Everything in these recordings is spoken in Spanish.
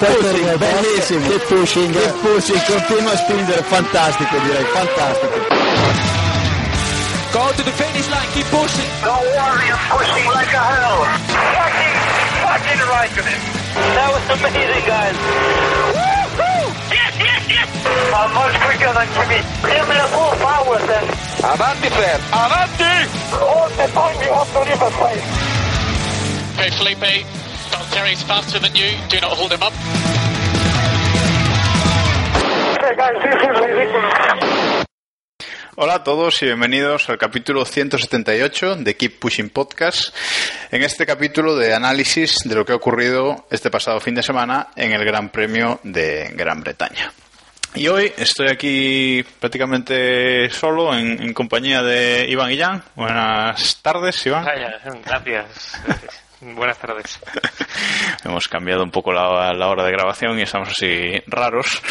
pushing, bellissimo. Keep pushing. Keep pushing, continua a spingere, fantastico direi, fantastico. Go to the finish line, keep pushing. Don't worry, I'm pushing like a hell. Fucking, fucking right with it. That was amazing, guys. Woo-hoo! Yes, yes, yes! I'm much quicker than Jimmy. Give me the full power then. Avanti, Fer. Avanti! All the time you have to leave a place. Okay, Felipe, Faster than you. Do not hold him up. Okay, guys, this is ridiculous. Hola a todos y bienvenidos al capítulo 178 de Keep Pushing Podcast. En este capítulo de análisis de lo que ha ocurrido este pasado fin de semana en el Gran Premio de Gran Bretaña. Y hoy estoy aquí prácticamente solo en, en compañía de Iván y Jan. Buenas tardes, Iván. Vaya, gracias. Buenas tardes. Hemos cambiado un poco la, la hora de grabación y estamos así raros.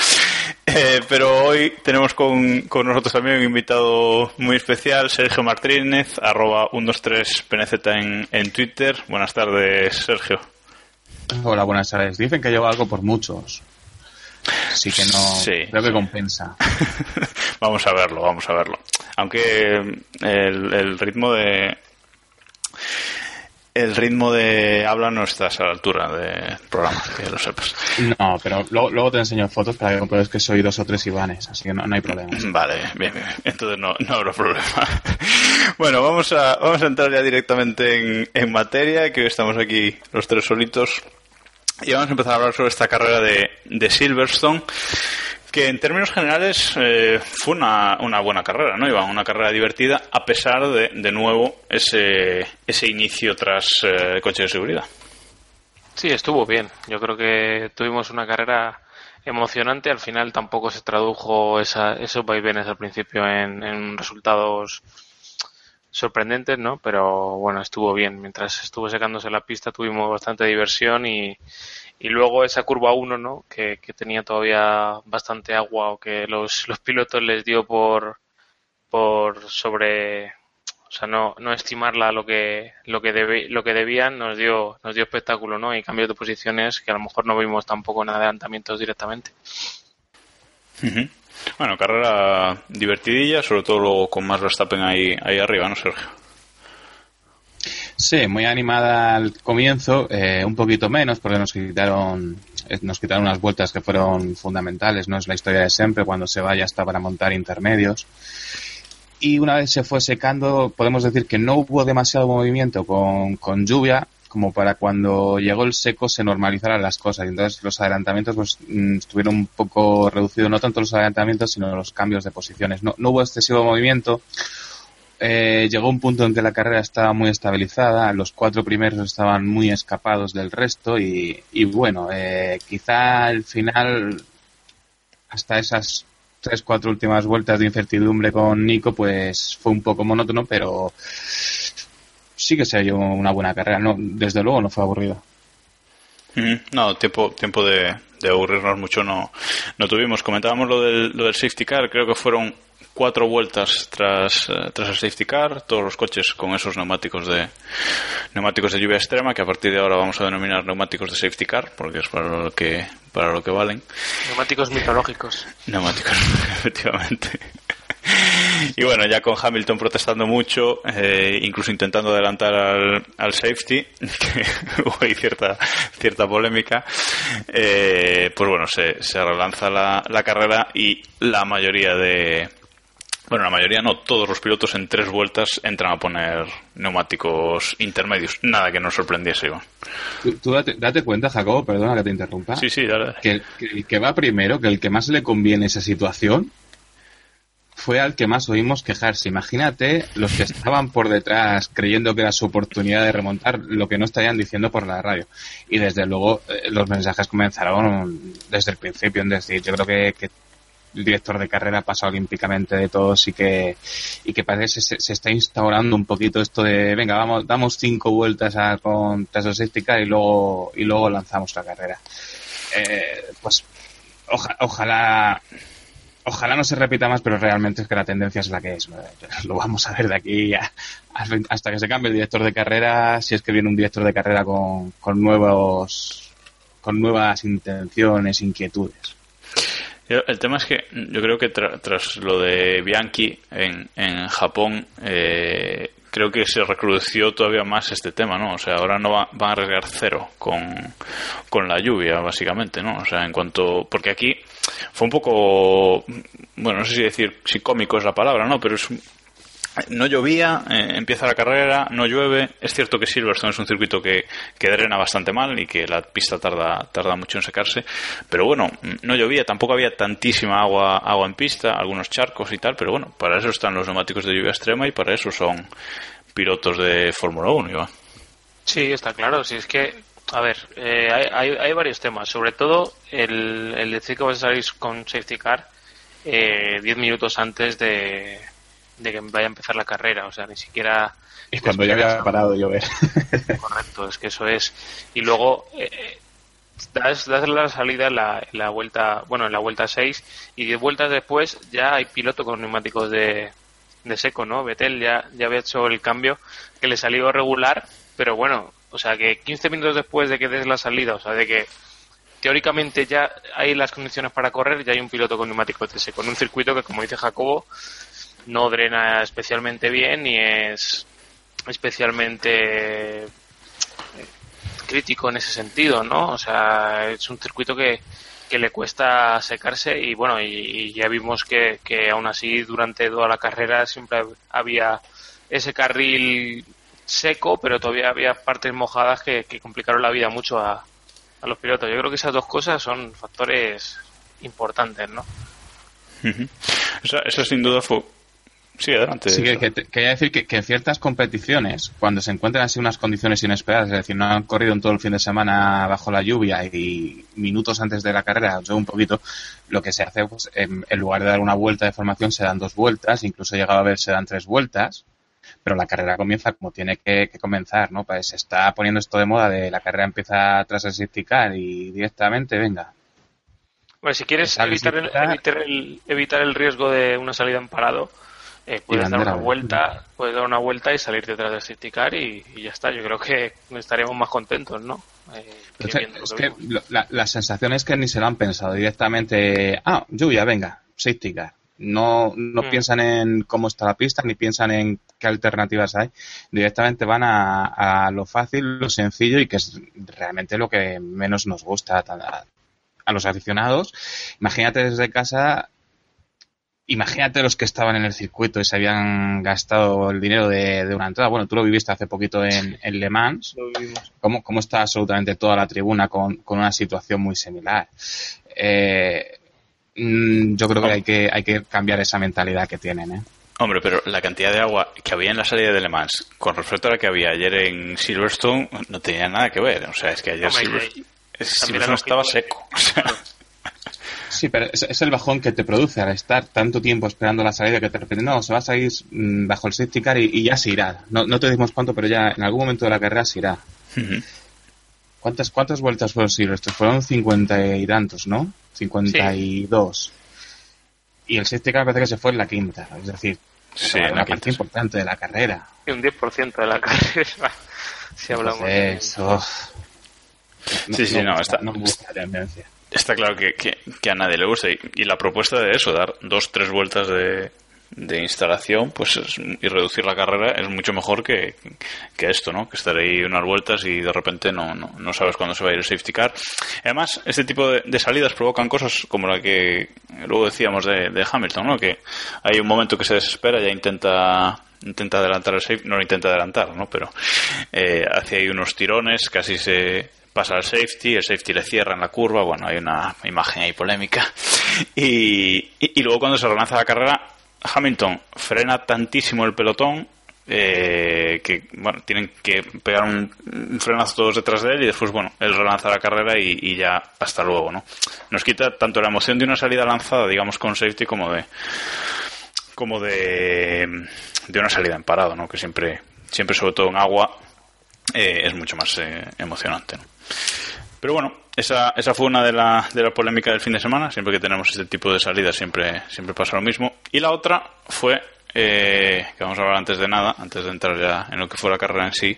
Eh, pero hoy tenemos con, con nosotros también un invitado muy especial, Sergio Martínez, arroba 123PNZ en, en Twitter. Buenas tardes, Sergio. Hola, buenas tardes. Dicen que llevo algo por muchos. Así que no. Sí. Creo que compensa. vamos a verlo, vamos a verlo. Aunque el, el ritmo de. El ritmo de habla no estás a la altura del programa, que lo sepas. No, pero luego, luego te enseño fotos para que compruebes que soy dos o tres Ivanes, así que no, no hay problema. Vale, bien, bien. Entonces no, no habrá problema. Bueno, vamos a, vamos a entrar ya directamente en, en materia, que hoy estamos aquí los tres solitos. Y vamos a empezar a hablar sobre esta carrera de, de Silverstone, que en términos generales eh, fue una, una buena carrera, ¿no? Iba una carrera divertida, a pesar de, de nuevo, ese, ese inicio tras eh, coche de seguridad. Sí, estuvo bien. Yo creo que tuvimos una carrera emocionante. Al final tampoco se tradujo esa, esos vaivenes al principio en, en resultados sorprendentes, ¿no? Pero bueno, estuvo bien. Mientras estuvo secándose la pista tuvimos bastante diversión y, y luego esa curva 1, ¿no? Que, que tenía todavía bastante agua o que los, los pilotos les dio por, por sobre, o sea, no, no estimarla lo que, lo que debe, lo que debían, nos dio, nos dio espectáculo, ¿no? Y cambios de posiciones que a lo mejor no vimos tampoco en adelantamientos directamente. Bueno, carrera divertidilla, sobre todo luego con más Verstappen ahí, ahí arriba, ¿no, Sergio? Sí, muy animada al comienzo, eh, un poquito menos porque nos quitaron eh, nos quitaron unas vueltas que fueron fundamentales, no es la historia de siempre, cuando se va ya está para montar intermedios. Y una vez se fue secando, podemos decir que no hubo demasiado movimiento con, con lluvia, como para cuando llegó el seco se normalizaran las cosas. Entonces los adelantamientos pues, mm, estuvieron un poco reducidos, no tanto los adelantamientos, sino los cambios de posiciones. No, no hubo excesivo movimiento. Eh, llegó un punto en que la carrera estaba muy estabilizada, los cuatro primeros estaban muy escapados del resto y, bueno, eh, quizá al final, hasta esas tres, cuatro últimas vueltas de incertidumbre con Nico, pues fue un poco monótono, pero sí que se halló una buena carrera. No, desde luego no fue aburrido. Ujú. No, tiempo, tiempo de, de aburrirnos mucho no, no tuvimos. Comentábamos lo del, lo del safety car, creo que fueron cuatro vueltas tras, eh, tras el safety car, todos los coches con esos neumáticos de neumáticos de lluvia extrema, que a partir de ahora vamos a denominar neumáticos de safety car, porque es para lo que, para lo que valen. Neumáticos mitológicos. Neumáticos, efectivamente. Y bueno, ya con Hamilton protestando mucho, eh, incluso intentando adelantar al, al safety, que hubo ahí cierta, cierta polémica, eh, pues bueno, se, se relanza la, la carrera y la mayoría de, bueno, la mayoría no, todos los pilotos en tres vueltas entran a poner neumáticos intermedios. Nada que nos sorprendiese, Iván. Tú, tú date, date cuenta, Jacobo, perdona que te interrumpa, Sí, sí, dale. que, que el que va primero, que el que más le conviene esa situación, fue al que más oímos quejarse. Imagínate los que estaban por detrás creyendo que era su oportunidad de remontar lo que no estarían diciendo por la radio. Y desde luego eh, los mensajes comenzaron desde el principio. Es decir, yo creo que, que el director de carrera pasa olímpicamente de todos y que, y que parece que se, se está instaurando un poquito esto de, venga, vamos, damos cinco vueltas a, con car y luego, y luego lanzamos la carrera. Eh, pues oja- ojalá ojalá no se repita más, pero realmente es que la tendencia es la que es. Lo vamos a ver de aquí hasta que se cambie el director de carrera, si es que viene un director de carrera con, con nuevos con nuevas intenciones, inquietudes. El tema es que yo creo que tras lo de Bianchi en, en Japón, eh, creo que se recrudeció todavía más este tema, ¿no? O sea, ahora no va, van a arriesgar cero con, con la lluvia, básicamente, ¿no? O sea, en cuanto... Porque aquí fue un poco... Bueno, no sé si decir si cómico es la palabra, ¿no? Pero es no llovía, eh, empieza la carrera, no llueve. Es cierto que Silverstone es un circuito que, que, drena bastante mal y que la pista tarda, tarda mucho en secarse. Pero bueno, no llovía, tampoco había tantísima agua, agua en pista, algunos charcos y tal. Pero bueno, para eso están los neumáticos de lluvia extrema y para eso son pilotos de Fórmula 1, Iván. Sí, está claro. Si es que, a ver, eh, hay, hay, varios temas. Sobre todo el, el decir que vas a salir con safety car 10 eh, minutos antes de de que vaya a empezar la carrera, o sea, ni siquiera... Y cuando ya había parado de llover. Correcto, es que eso es. Y luego eh, das, la salida en la, la, vuelta, bueno, en la vuelta 6 y 10 vueltas después ya hay piloto con neumáticos de, de seco, ¿no? Betel ya, ya había hecho el cambio que le salió regular, pero bueno, o sea, que 15 minutos después de que des la salida, o sea, de que teóricamente ya hay las condiciones para correr, ya hay un piloto con neumáticos de seco, en un circuito que, como dice Jacobo, no drena especialmente bien ni es especialmente eh, crítico en ese sentido, ¿no? O sea, es un circuito que, que le cuesta secarse y bueno, y, ya vimos que, que aún así durante toda la carrera siempre había ese carril seco, pero todavía había partes mojadas que, complicaron la vida mucho a, a, los pilotos. Yo creo que esas dos cosas son factores importantes, ¿no? eso, eso sin duda fue Sí, adelante. Sí, que, quería decir que, en ciertas competiciones, cuando se encuentran así unas condiciones inesperadas, es decir, no han corrido en todo el fin de semana bajo la lluvia y minutos antes de la carrera, o un poquito, lo que se hace, pues, en, lugar de dar una vuelta de formación, se dan dos vueltas, incluso he llegado a ver se dan tres vueltas, pero la carrera comienza como tiene que, comenzar, ¿no? Pues se está poniendo esto de moda de la carrera empieza tras el y directamente, venga, bueno, si quieres evitar el, evitar el riesgo de una salida en parado, eh, puedes dar una vuelta, puedes dar una vuelta y salir detrás del safety car y, ya está. Yo creo que estaremos más contentos, ¿no? Eh, es que la, sensación es que ni se lo han pensado directamente. Ah, lluvia, venga, safety car. No, no hmm. piensan en cómo está la pista ni piensan en qué alternativas hay. Directamente van a, a lo fácil, lo sencillo y que es realmente lo que menos nos gusta a, a los aficionados. Imagínate desde casa imagínate los que estaban en el circuito y se habían gastado el dinero de, una entrada. Bueno, tú lo viviste hace poquito en, Le Mans. ¿Cómo, ¿Cómo, está absolutamente toda la tribuna con, una situación muy similar? Eh, mm, yo creo que hay, que hay que cambiar esa mentalidad que tienen. ¿eh? Hombre, pero la cantidad de agua que había en la salida de Le Mans con respecto a la que había ayer en Silverstone no tenía nada que ver. O sea, es que ayer Silverstone, estaba seco. Sí, pero es, el bajón que te produce al estar tanto tiempo esperando la salida que te repente, no, se va a salir mm, bajo el safety car y, ya se irá. No, te decimos cuánto, pero ya en algún momento de la carrera se irá. ¿Cuántas, ¿Cuántas vueltas fueron Estos Fueron cincuenta y tantos, ¿no? Cincuenta y dos. Y el safety car parece que se fue en la quinta. Es decir, una parte importante de la carrera. Y un 10% de la carrera, si hablamos de eso. sí, sí, no, está, no busca tendencia está claro que, que, a nadie le gusta. Y, la propuesta de eso, dar dos, tres vueltas de, de instalación pues y reducir la carrera es mucho mejor que, que, esto, ¿no? Que estar ahí unas vueltas y de repente no, no, no sabes cuándo se va a ir el safety car. Además, este tipo de, salidas provocan cosas como la que luego decíamos de, de, Hamilton, ¿no? Que hay un momento que se desespera, ya intenta intenta adelantar el safety, no lo intenta adelantar, ¿no? Pero eh, hace ahí unos tirones, casi se pasa al safety, el safety le cierra en la curva, bueno, hay una imagen ahí polémica. Y, y, luego cuando se relanza la carrera, Hamilton frena tantísimo el pelotón eh, que bueno, tienen que pegar un, frenazo todos detrás de él y después, bueno, él relanza la carrera y, ya hasta luego, ¿no? Nos quita tanto la emoción de una salida lanzada, digamos, con safety como de como de, de una salida en parado, ¿no? Que siempre, siempre sobre todo en agua, eh, es mucho más eh, emocionante. Pero bueno, esa, esa fue una de la, de la polémica del fin de semana. Siempre que tenemos este tipo de salidas siempre, siempre pasa lo mismo. Y la otra fue eh, que vamos a hablar antes de nada, antes de entrar ya en lo que fue la carrera en sí,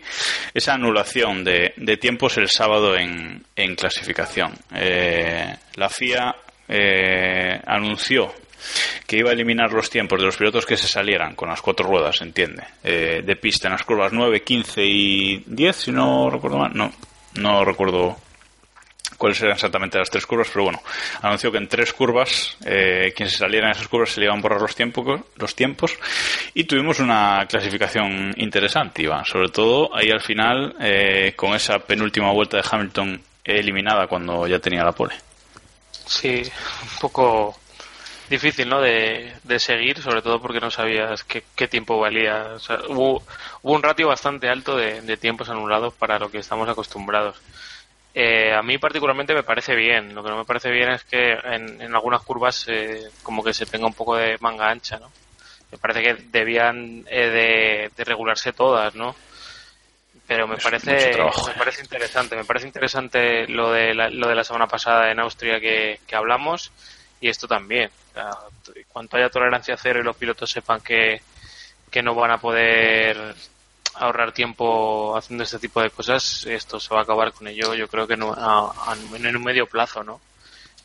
esa anulación de, de tiempos el sábado en, en clasificación. Eh, la FIA eh, anunció que iba a eliminar los tiempos de los pilotos que se salieran con las cuatro ruedas, entiende, eh, de pista en las curvas 9, 15 y 10, si no recuerdo mal, no, no recuerdo cuáles eran exactamente las tres curvas, pero bueno, anunció que en tres curvas, eh, quien se saliera en esas curvas se le iban a borrar los tiempos, y tuvimos una clasificación interesante, Iván, sobre todo ahí al final eh, con esa penúltima vuelta de Hamilton eliminada cuando ya tenía la pole. Sí, un poco difícil, ¿no? De, de seguir, sobre todo porque no sabías qué, qué tiempo valía. O sea, hubo, hubo un ratio bastante alto de, de tiempos anulados para lo que estamos acostumbrados. Eh, a mí particularmente me parece bien. Lo que no me parece bien es que en, en algunas curvas eh, como que se tenga un poco de manga ancha, ¿no? Me parece que debían eh, de, de regularse todas, ¿no? Pero me Es parece, me parece interesante. Me parece interesante lo de la, lo de la semana pasada en Austria que, que hablamos y esto también. Cuanto haya tolerancia cero y los pilotos sepan que, que no van a poder ahorrar tiempo haciendo este tipo de cosas, esto se va a acabar con ello, yo creo que no, en un medio plazo, ¿no?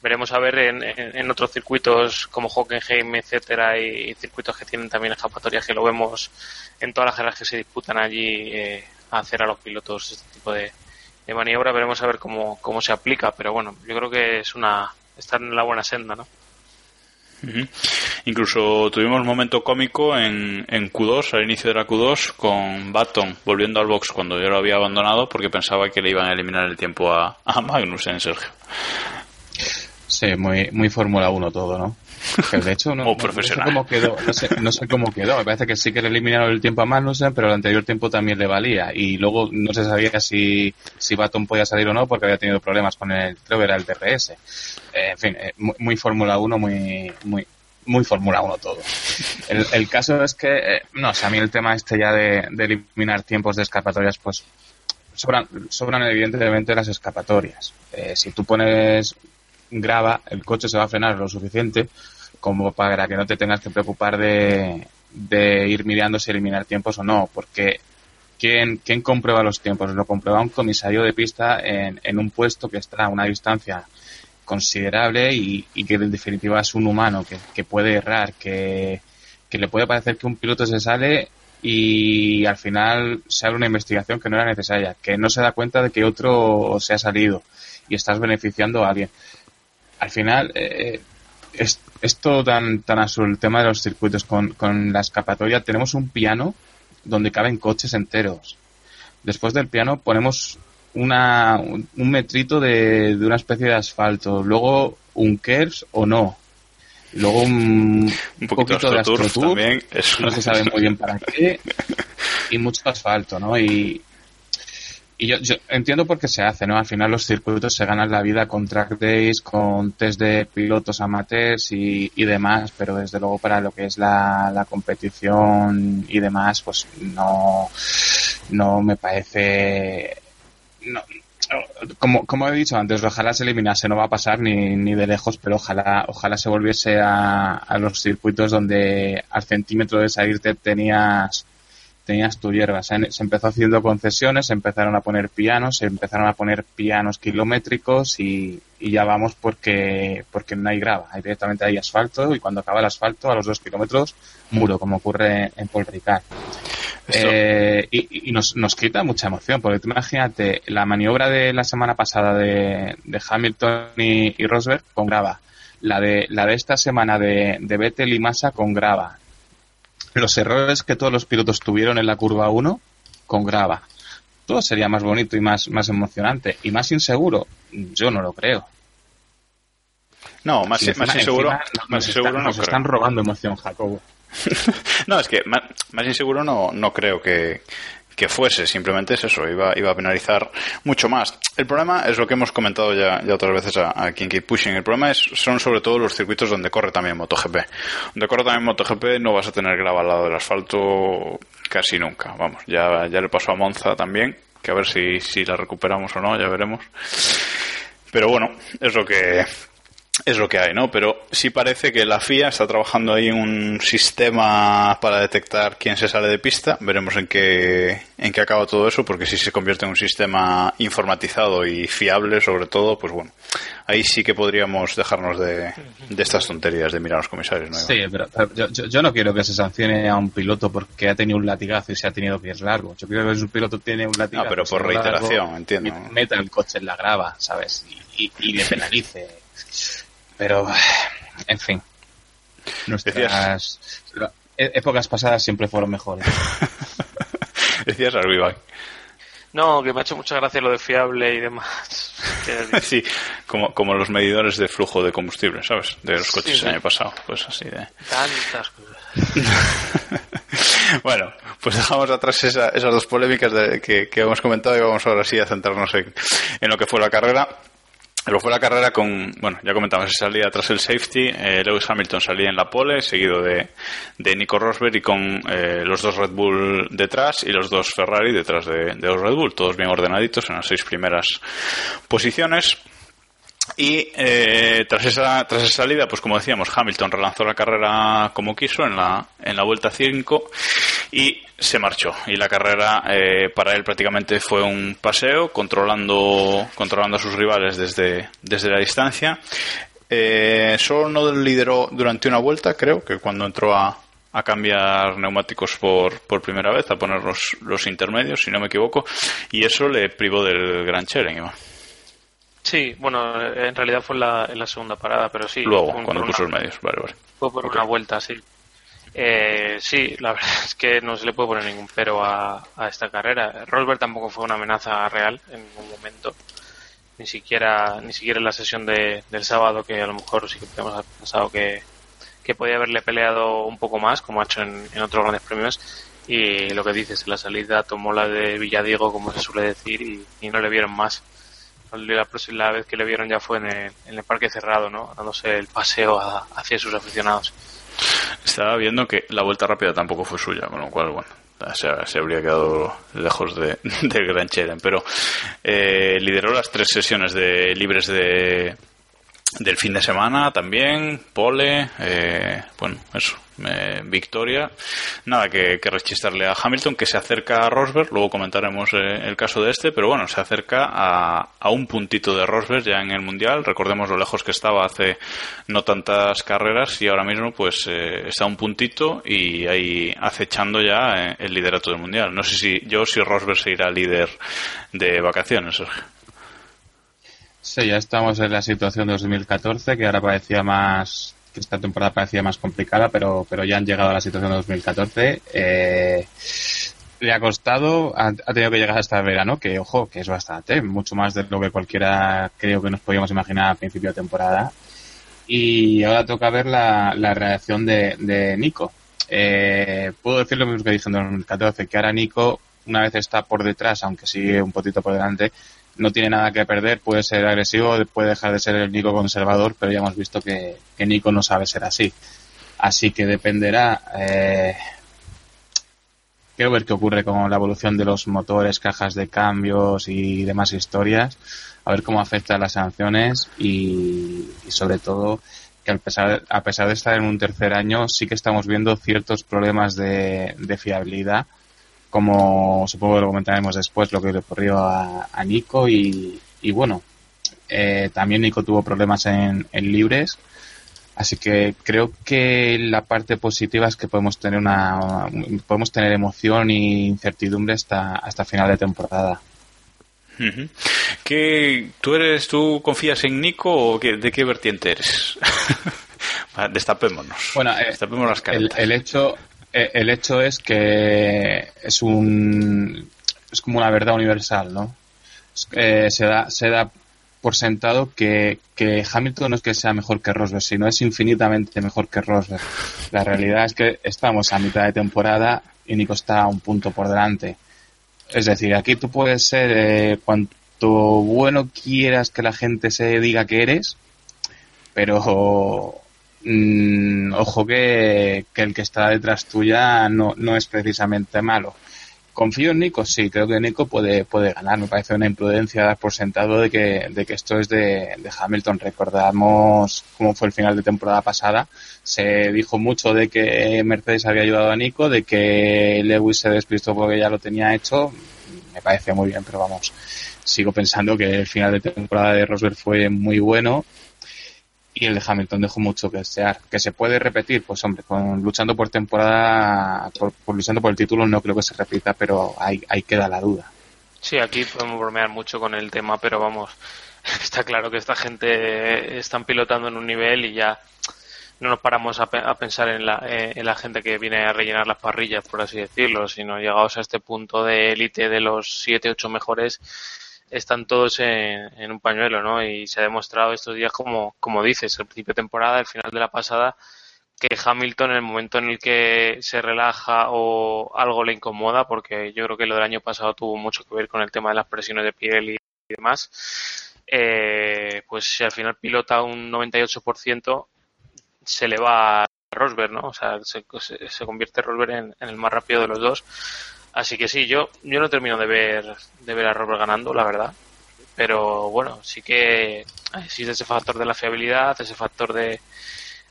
Veremos a ver en, en- otros circuitos como Hockenheim, etcétera, y, circuitos que tienen también escapatorias que lo vemos en todas las carreras que se disputan allí, eh, hacer a los pilotos este tipo de, de maniobra. Veremos a ver cómo, cómo se aplica, pero bueno, yo creo que es una, está en la buena senda, ¿no? Ujú. Incluso tuvimos un momento cómico en, en Q2, al inicio de la Q2, con Baton volviendo al box cuando yo lo había abandonado porque pensaba que le iban a eliminar el tiempo a, a Magnussen, Sergio. Sí, muy, muy Fórmula 1 todo, ¿no? Que de hecho, no, no- no sé profesional. cómo quedó, no sé, no sé cómo quedó. Me parece que sí que le eliminaron el tiempo a Magnussen, pero el anterior tiempo también le valía. Y luego no se sabía si, si Baton podía salir o no porque había tenido problemas con el, creo que era el DRS. Eh, en fin, eh, muy, muy Fórmula 1, muy, muy, muy Fórmula 1 todo. El, el caso es que, eh, no sé, a mí el tema este ya de, de eliminar tiempos de escapatorias, pues sobran, sobran evidentemente las escapatorias. Eh, si tú pones grava, el coche se va a frenar lo suficiente como para que no te tengas que preocupar de, de ir mirando si eliminar tiempos o no, porque ¿quién, quién comprueba los tiempos? Lo comprueba un comisario de pista en, en un puesto que está a una distancia considerable y, y que en definitiva es un humano que, que puede errar, que, que le puede parecer que un piloto se sale y al final se abre una investigación que no era necesaria, que no se da cuenta de que otro se ha salido y estás beneficiando a alguien. Al final, eh, es, esto tan, tan azul, el tema de los circuitos con, con la escapatoria, tenemos un piano donde caben coches enteros. Después del piano ponemos una, un, un metrito de, de una especie de asfalto, luego un KERS o no, luego un, Un poquito, de AstroTurf también. No se sabe muy bien para qué, y mucho asfalto, ¿no? Y, y yo, yo entiendo por qué se hace, ¿no? Al final los circuitos se ganan la vida con track days, con test de pilotos amateurs y, y demás, pero desde luego para lo que es la, la competición y demás, pues no, no me parece... No, como, como he dicho antes, ojalá se eliminase, no va a pasar ni, ni de lejos, pero ojalá, ojalá se volviese a, a los circuitos donde al centímetro de salirte tenías tenías tu hierba. Se, se, empezó haciendo concesiones, se empezaron a poner pianos, se empezaron a poner pianos kilométricos y, y ya vamos porque, porque no hay grava. Hay directamente hay asfalto y cuando acaba el asfalto a los dos kilómetros muro, como ocurre en Paul Ricard. Eh, y, y nos, nos, quita mucha emoción, porque tú imagínate la maniobra de la semana pasada de, de Hamilton y, y, Rosberg con grava, la de, la de esta semana de, de Vettel y Massa con grava, los errores que todos los pilotos tuvieron en la curva 1 con grava. Todo sería más bonito y más, más emocionante. Y más inseguro, yo no lo creo. No, más, si más inseguro, encima más nos inseguro no nos creo. están robando emoción, Jacobo. no, es que más, más, inseguro no, no creo que, que fuese, simplemente es eso, iba, iba a penalizar mucho más. El problema es lo que hemos comentado ya, ya otras veces a, a quien Keep Pushing. El problema es, son sobre todo los circuitos donde corre también MotoGP. Donde corre también MotoGP no vas a tener grava al lado del asfalto casi nunca. Vamos, ya, ya le pasó a Monza también, que a ver si, si la recuperamos o no, ya veremos. Pero bueno, es lo que, es lo que hay, ¿no? Pero sí parece que la FIA está trabajando ahí en un sistema para detectar quién se sale de pista. Veremos en qué, en qué acaba todo eso, porque si se convierte en un sistema informatizado y fiable, sobre todo, pues bueno, ahí sí que podríamos dejarnos de, de estas tonterías de mirar a los comisarios, ¿no? Sí, pero, pero yo, yo- yo no quiero que se sancione a un piloto porque ha tenido un latigazo y se ha tenido pies largos. Yo quiero que si un piloto tiene un latigazo. Ah, pero por lo largo, reiteración, entiendo. Meta el coche en la grava, ¿sabes? Y, y- y le penalice. Pero, en fin. Nuestras épocas pasadas siempre fueron mejores. Decías Arbivac. No, que me ha hecho mucha gracia lo de fiable y demás. Sí, como, como los medidores de flujo de combustible, ¿sabes? De los coches Sí, sí. el año pasado, pues así de... Tantas cosas. bueno, pues dejamos atrás esa- esas dos polémicas de- que, que hemos comentado y vamos ahora sí a centrarnos en, en lo que fue la carrera. Lo fue la carrera con, bueno, ya comentamos, salida tras el safety, eh, Lewis Hamilton salía en la pole, seguido de, de Nico Rosberg y con eh, los dos Red Bull detrás y los dos Ferrari detrás de, de los Red Bull, todos bien ordenaditos en las seis primeras posiciones. Y eh, tras esa tras esa salida, pues como decíamos, Hamilton relanzó la carrera como quiso en la en la vuelta 5 y se marchó. Y la carrera eh, para él prácticamente fue un paseo, controlando controlando a sus rivales desde desde la distancia. Eh, solo no lideró durante una vuelta, creo que cuando entró a a cambiar neumáticos por, por primera vez, a poner los, los intermedios, si no me equivoco, y eso le privó del Gran Chelem. Iván. Sí, bueno, en realidad fue en la, en la segunda parada, pero sí. Luego, un- cuando puso una- los medios, vale, vale. Fue por una vuelta, sí. Eh, sí, la verdad es que no se le puede poner ningún pero a, a esta carrera. Rosberg tampoco fue una amenaza real en ningún momento. Ni siquiera, ni siquiera en la sesión de, del sábado, que a lo mejor sí que podemos haber pensado que, que podía haberle peleado un poco más, como ha hecho en, en otros grandes premios. Y lo que dices, en la salida tomó la de Villadiego, como se suele decir, y, y no le vieron más. La próxima vez que le vieron ya fue en el, en el parque cerrado, ¿no? Dándose el paseo a- hacia sus aficionados. Estaba viendo que la vuelta rápida tampoco fue suya, con lo cual, bueno, se, habría quedado lejos de, del Gran Chelem. Pero eh, lideró las tres sesiones de libres de del fin de semana también, pole, eh, bueno, eso, eh, victoria. Nada que, que rechistarle a Hamilton, que se acerca a Rosberg, luego comentaremos eh, el caso de este, pero bueno, se acerca a, a un puntito de Rosberg ya en el Mundial. Recordemos lo lejos que estaba hace no tantas carreras y ahora mismo pues eh, está a un puntito y ahí acechando ya eh, el liderato del Mundial. No sé si yo si Rosberg se irá líder de vacaciones, Sergio. Sí, ya estamos en la situación de 2014, que ahora parecía más, que esta temporada parecía más complicada, pero, pero ya han llegado a la situación de 2014. Eh, le ha costado, ha, tenido que llegar hasta el verano, que ojo, que es bastante, mucho más de lo que cualquiera creo que nos podíamos imaginar a principio de temporada. Y ahora toca ver la, la reacción de, de Nico. Eh, puedo decir lo mismo que dije en 2014, que ahora Nico, una vez está por detrás, aunque sigue un poquito por delante, no tiene nada que perder, puede ser agresivo, puede dejar de ser el Nico conservador, pero ya hemos visto que, que Nico no sabe ser así. Así que dependerá. Eh, quiero ver qué ocurre con la evolución de los motores, cajas de cambios y demás historias, a ver cómo afecta las sanciones y, sobre todo que a pesar, a pesar de estar en un tercer año sí que estamos viendo ciertos problemas de, de fiabilidad como supongo que lo comentaremos después lo que le ocurrió a, a Nico y, y bueno eh, también Nico tuvo problemas en, en libres así que creo que la parte positiva es que podemos tener una podemos tener emoción e incertidumbre hasta hasta final de temporada. ¿Qué, ¿Tú eres, tú confías en Nico o qué- de qué vertiente eres? Destapémonos. Bueno, eh, Destapemos las el, el hecho el hecho es que es un es como una verdad universal no eh, se da se da por sentado que, que Hamilton no es que sea mejor que Rosberg sino es infinitamente mejor que Rosberg. La realidad es que estamos a mitad de temporada y Nico está un punto por delante. Es decir aquí tú puedes ser eh, cuanto bueno quieras que la gente se diga que eres pero mm, ojo que, que el que está detrás tuya no, no es precisamente malo. confío en Nico, sí, creo que Nico puede, puede ganar. Me parece una imprudencia dar por sentado de que, de que esto es de, de Hamilton. Recordamos cómo fue el final de temporada pasada. Se dijo mucho de que Mercedes había ayudado a Nico, de que Lewis se despistó porque ya lo tenía hecho. Me parece muy bien, pero vamos, sigo pensando que el final de temporada de Rosberg fue muy bueno y el de Hamilton dejó mucho que desear. Que se puede repetir, pues hombre, con, luchando por temporada, por, luchando por el título no creo que se repita, pero ahí, ahí queda la duda. Sí, aquí podemos bromear mucho con el tema, pero vamos, está claro que esta gente están pilotando en un nivel y ya no nos paramos a, a pensar en la, eh, en la gente que viene a rellenar las parrillas, por así decirlo, sino llegados a este punto de élite de los 7, 8 mejores, están todos en, un pañuelo, ¿no? Y se ha demostrado estos días, como, como dices, el principio de temporada, el final de la pasada, que Hamilton en el momento en el que se relaja o algo le incomoda, porque yo creo que lo del año pasado tuvo mucho que ver con el tema de las presiones de piel y, demás, eh, pues si al final pilota un 98%, se le va a Rosberg, ¿no? O sea, se, se, convierte Rosberg en, en, el más rápido de los dos. Así que sí, yo, yo no termino de ver, de ver a Robert ganando, la verdad. Pero bueno, sí que existe ese factor de la fiabilidad, ese factor de,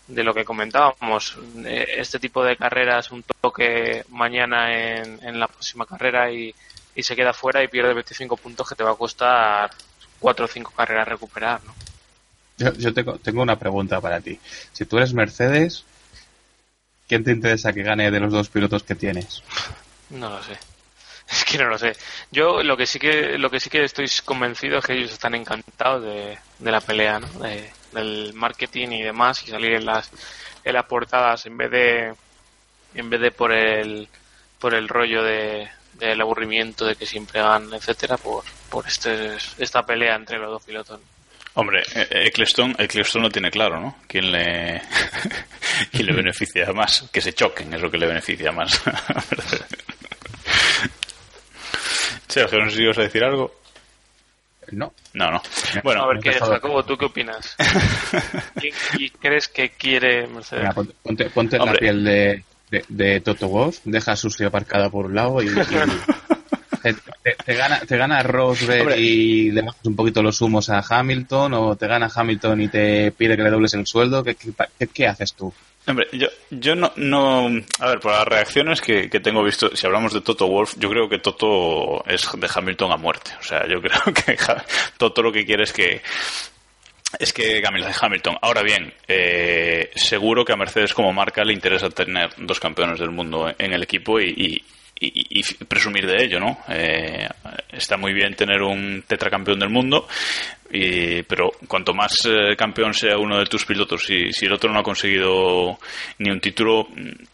de lo que comentábamos. Este tipo de carreras, un toque mañana en, en la próxima carrera y, y se queda fuera y pierde 25 puntos que te va a costar 4 o 5 carreras recuperar, ¿no? Yo, yo tengo, tengo una pregunta para ti. Si tú eres Mercedes, ¿quién te interesa que gane de los dos pilotos que tienes? No lo sé. Es que no lo sé. Yo lo que sí que lo que sí que estoy convencido es que ellos están encantados de, de la pelea, ¿no? De, del marketing y demás y salir en las en las portadas en vez de en vez de por el por el rollo de del aburrimiento de que siempre ganan, etcétera, por por este esta pelea entre los dos pilotos. Hombre, Eccleston, Eccleston lo tiene claro, ¿no? ¿Quién le, quién le beneficia más? Que se choquen es lo que le beneficia más. Sergio, no sé si ibas a decir algo. No. No, no. Bueno, a ver, ¿qué, Jacobo, ¿tú qué opinas? ¿Y crees que quiere Mercedes? Mira, ponte, ponte en la piel de, de, de, Toto Wolff, deja su silla aparcada por un lado y, y te, te, te, gana, te gana Rosberg Hombre. y le bajas un poquito los humos a Hamilton o te gana Hamilton y te pide que le dobles el sueldo. ¿Qué, qué, qué haces tú? Hombre, yo, yo no, no. A ver, por las reacciones que, que, tengo visto, si hablamos de Toto Wolf, yo creo que Toto es de Hamilton a muerte. O sea, yo creo que Toto lo que quiere es que. Es que Hamilton. Ahora bien, eh, seguro que a Mercedes como marca le interesa tener dos campeones del mundo en el equipo y, y y, y, presumir de ello, ¿no? Eh, está muy bien tener un tetracampeón del mundo, y, pero cuanto más eh, campeón sea uno de tus pilotos y si el otro no ha conseguido ni un título,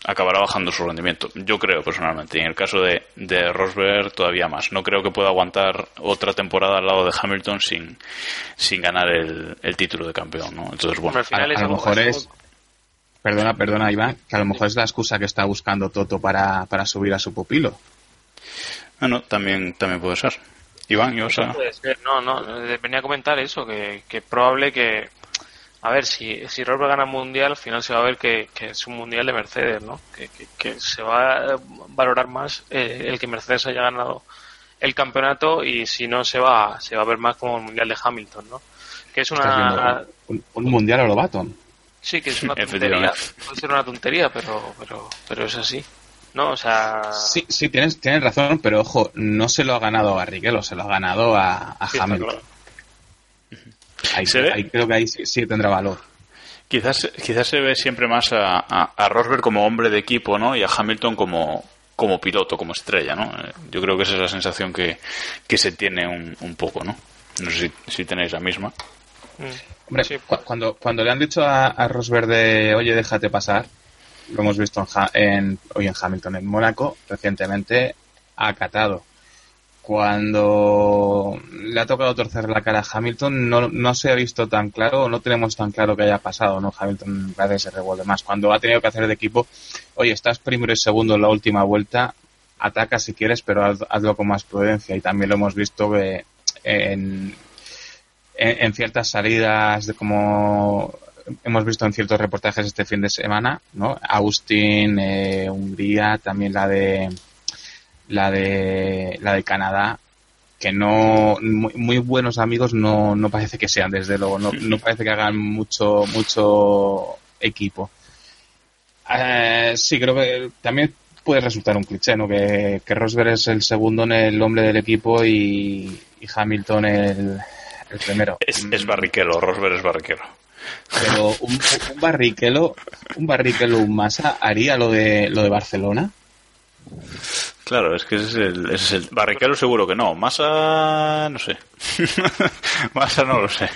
acabará bajando su rendimiento. Yo creo personalmente. Y en el caso de, de Rosberg, todavía más. No creo que pueda aguantar otra temporada al lado de Hamilton sin, sin ganar el, el título de campeón, ¿no? Entonces, bueno, a, a lo mejor es Perdona, perdona, Iván, que a lo mejor es la excusa que está buscando Toto para, para subir a su pupilo. No, no, también, también puede ser. Iván, yo, ser. No, no, venía a comentar eso, que, que probable que... A ver, si, si Rosberg gana el mundial, al final se va a ver que, que es un mundial de Mercedes, ¿no? Que, que, que se va a valorar más eh, el que Mercedes haya ganado el campeonato y si no se va, se va a ver más como el mundial de Hamilton, ¿no? Que es una... Un, un mundial a lo Baton. Sí, que es una tontería. Puede ser una tontería, pero, pero, pero es así. ¿No? O sea. Sí, sí, tienes, tienes razón, pero ojo, no se lo ha ganado a Riquelo, se lo ha ganado a, a sí, Hamilton. Claro. Ahí, ahí, creo que ahí sí, sí, tendrá valor. Quizás, quizás se ve siempre más a, a, a, Rosberg como hombre de equipo, ¿no? Y a Hamilton como, como piloto, como estrella, ¿no? Yo creo que esa es la sensación que, que se tiene un, un poco, ¿no? No sé si, si tenéis la misma. Mm. Hombre, sí. cu cuando, cuando le han dicho a, a Rosberg de, oye, déjate pasar, lo hemos visto en, en, hoy en Hamilton, en Mónaco, recientemente, ha acatado. Cuando le ha tocado torcer la cara a Hamilton, no, no se ha visto tan claro, no tenemos tan claro que haya pasado, ¿no? Hamilton parece que se revuelve más. Cuando ha tenido que hacer de equipo, oye, estás primero y segundo en la última vuelta, ataca si quieres, pero haz, hazlo con más prudencia. Y también lo hemos visto que en, en, ciertas salidas como hemos visto en ciertos reportajes este fin de semana, ¿no? Austin, eh, Hungría, también la de la de, la de Canadá, que no, muy, muy buenos amigos no, no parece que sean, desde luego, no, no parece que hagan mucho, mucho equipo. Eh, sí, creo que también puede resultar un cliché, ¿no? Que, que Rosberg es el segundo en el hombre del equipo y, y Hamilton el, el primero. Es, es barriquelo, Rosberg es barriquelo. Pero un, un barriquelo, un barriquelo, un masa, haría lo de lo de Barcelona. Claro, es que ese es el, ese es el barriquelo seguro que no. Masa, no sé. Masa no lo sé.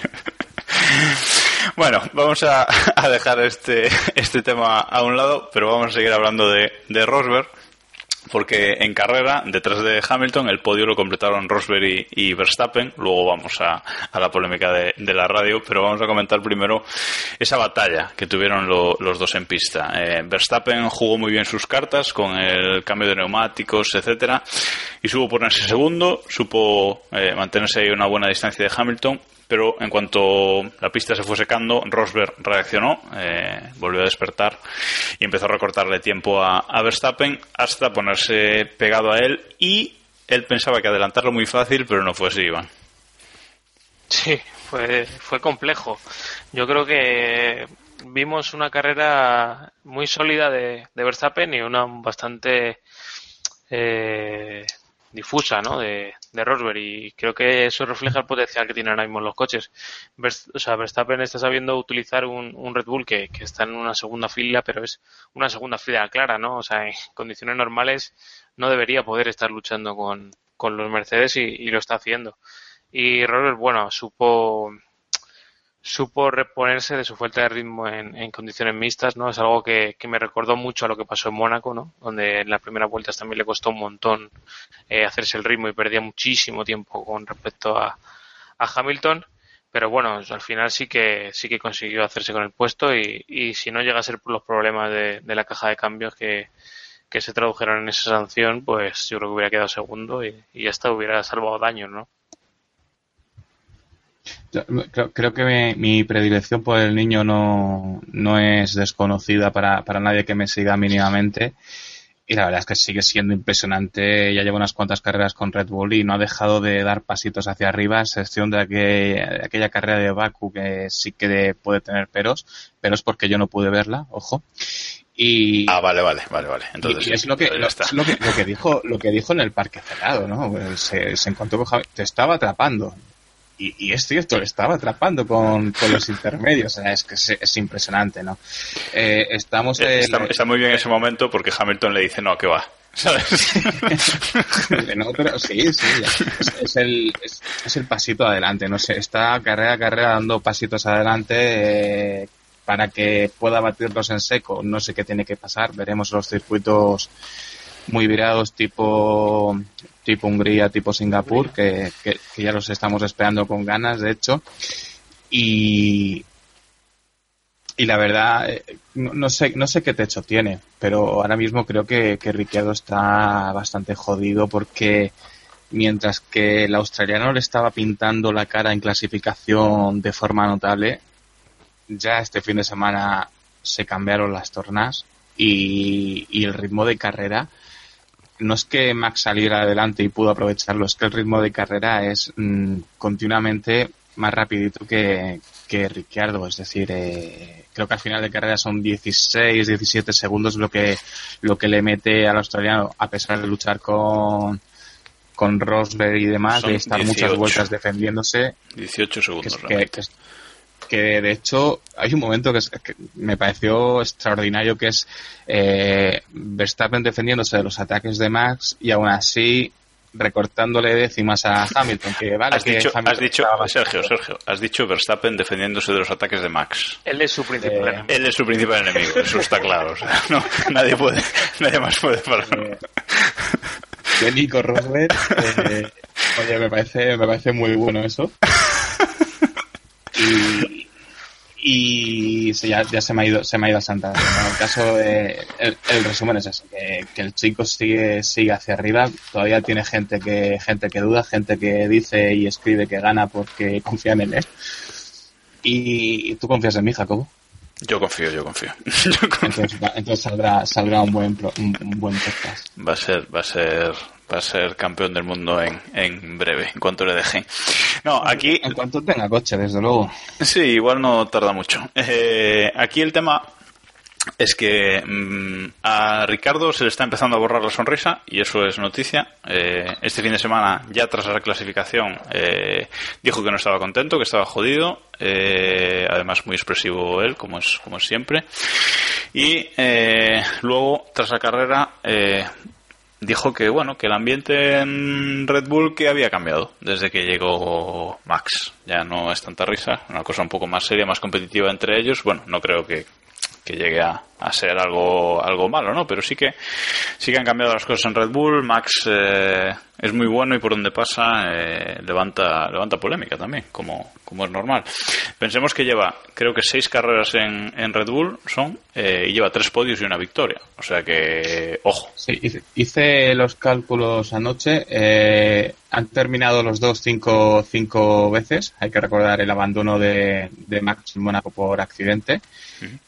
Bueno, vamos a, a, dejar este, este tema a un lado, pero vamos a seguir hablando de, de Rosberg, porque en carrera, detrás de Hamilton, el podio lo completaron Rosberg y, Verstappen. Luego vamos a, la polémica de, la radio, pero vamos a comentar primero esa batalla que tuvieron lo, los dos en pista. Eh, Verstappen jugó muy bien sus cartas con el cambio de neumáticos, etcétera, y supo ponerse segundo, supo eh, mantenerse a una buena distancia de Hamilton, pero en cuanto la pista se fue secando, Rosberg reaccionó, eh, volvió a despertar y empezó a recortarle tiempo a, Verstappen hasta ponerse pegado a él y él pensaba que adelantarlo muy fácil, pero no fue así, Iván. Sí, fue, fue complejo. Yo creo que vimos una carrera muy sólida de, de Verstappen y una bastante eh, difusa ¿no? de, de Rosberg y creo que eso refleja el potencial que tienen ahora mismo los coches. O sea, Verstappen está sabiendo utilizar un, Red Bull que, está en una segunda fila, pero es una segunda fila clara, ¿no? O sea, en condiciones normales no debería poder estar luchando con, los Mercedes y, lo está haciendo. Y Rosberg, bueno, supo supo reponerse de su falta de ritmo en, en condiciones mixtas, ¿no? Es algo que, que, me recordó mucho a lo que pasó en Mónaco, ¿no? Donde en las primeras vueltas también le costó un montón eh, hacerse el ritmo y perdía muchísimo tiempo con respecto a, a Hamilton. Pero bueno, al final sí que sí que consiguió hacerse con el puesto y, y si no llega a ser por los problemas de, de la caja de cambios que, que, se tradujeron en esa sanción, pues yo creo que hubiera quedado segundo y, y hasta hubiera salvado daños, ¿no? Creo, creo que mi, mi, predilección por el niño no, no es desconocida para, para, nadie que me siga mínimamente. Y la verdad es que sigue siendo impresionante. Ya lleva unas cuantas carreras con Red Bull y no ha dejado de dar pasitos hacia arriba, a excepción de, aquel, de aquella carrera de Baku que sí que puede tener peros, pero es porque yo no pude verla, ojo. Y, ah, vale, vale, vale, vale. Entonces, y es lo que, lo, es lo, que, lo que dijo, lo que dijo en el parque cerrado, ¿no? Se, se encontró con Javi, te estaba atrapando y, y, es cierto, le estaba atrapando con, con los intermedios. O sea, es que es, es impresionante, ¿no? Eh, estamos en, está, está, muy bien ese momento porque Hamilton le dice, no, que va. ¿Sabes? no, pero sí, sí, es, es el, es, es, el pasito adelante, no sé, está carrera a carrera dando pasitos adelante eh, para que pueda batirlos en seco, no sé qué tiene que pasar, veremos los circuitos muy virados tipo tipo Hungría, tipo Singapur, que, que, que, ya los estamos esperando con ganas, de hecho. Y, y la verdad, no, no, sé, no sé qué techo tiene, pero ahora mismo creo que, que Ricciardo está bastante jodido porque mientras que el australiano le estaba pintando la cara en clasificación de forma notable, ya este fin de semana se cambiaron las tornas y, y el ritmo de carrera no es que Max saliera adelante y pudo aprovecharlo, es que el ritmo de carrera es mmm, continuamente más rapidito que, que Ricciardo, es decir, eh, creo que al final de carrera son 16, 17 segundos lo que, lo que le mete al australiano, a pesar de luchar con, con Rosberg y demás, son de estar 18, muchas vueltas defendiéndose. 18 segundos. Que, que, que, que de hecho hay un momento que, es, que, me pareció extraordinario que es eh, Verstappen defendiéndose de los ataques de Max y aún así recortándole décimas a Hamilton que vale has que dicho, Hamilton has dicho Sergio Sergio has dicho Verstappen defendiéndose de los ataques de Max. Él es su principal eh, enemigo. Él es su principal enemigo eso está claro o sea, no, nadie puede nadie más puede pararlo eh, de Nico Rosberg eh, oye me parece me parece muy bueno eso y, y se, ya, ya, se me ha ido se me ha ido a Santa ¿no? el caso de, el, el, resumen es eso que, que, el chico sigue sigue hacia arriba todavía tiene gente que gente que duda gente que dice y escribe que gana porque confían en él y tú confías en mí Jacobo yo confío, yo confío. Entonces, entonces saldrá, saldrá un buen, un, un, buen podcast. Va a ser, va a ser, va a ser campeón del mundo en, en breve, en cuanto le deje. No, aquí... En cuanto tenga coche, desde luego. Sí, igual no tarda mucho. Eh, aquí el tema es que mm, a Ricardo se le está empezando a borrar la sonrisa y eso es noticia. Eh, este fin de semana, ya tras la clasificación, eh, dijo que no estaba contento, que estaba jodido. eh, además, muy expresivo él, como es, como es siempre. Y eh, luego, tras la carrera, eh, dijo que bueno que el ambiente en Red Bull que había cambiado desde que llegó Max. Ya no es tanta risa una cosa un poco más seria más competitiva entre ellos. Bueno no creo que, que llegue a, a ser algo algo malo no pero sí que sí que han cambiado las cosas en Red Bull Max eh, es muy bueno y por donde pasa eh, levanta levanta polémica también como como es normal pensemos que lleva creo que seis carreras en, en Red Bull son eh, y lleva tres podios y una victoria o sea que ojo Sí, hice, hice los cálculos anoche. eh, han terminado los dos cinco, cinco veces. Hay que recordar el abandono de, de Max en Mónaco por accidente.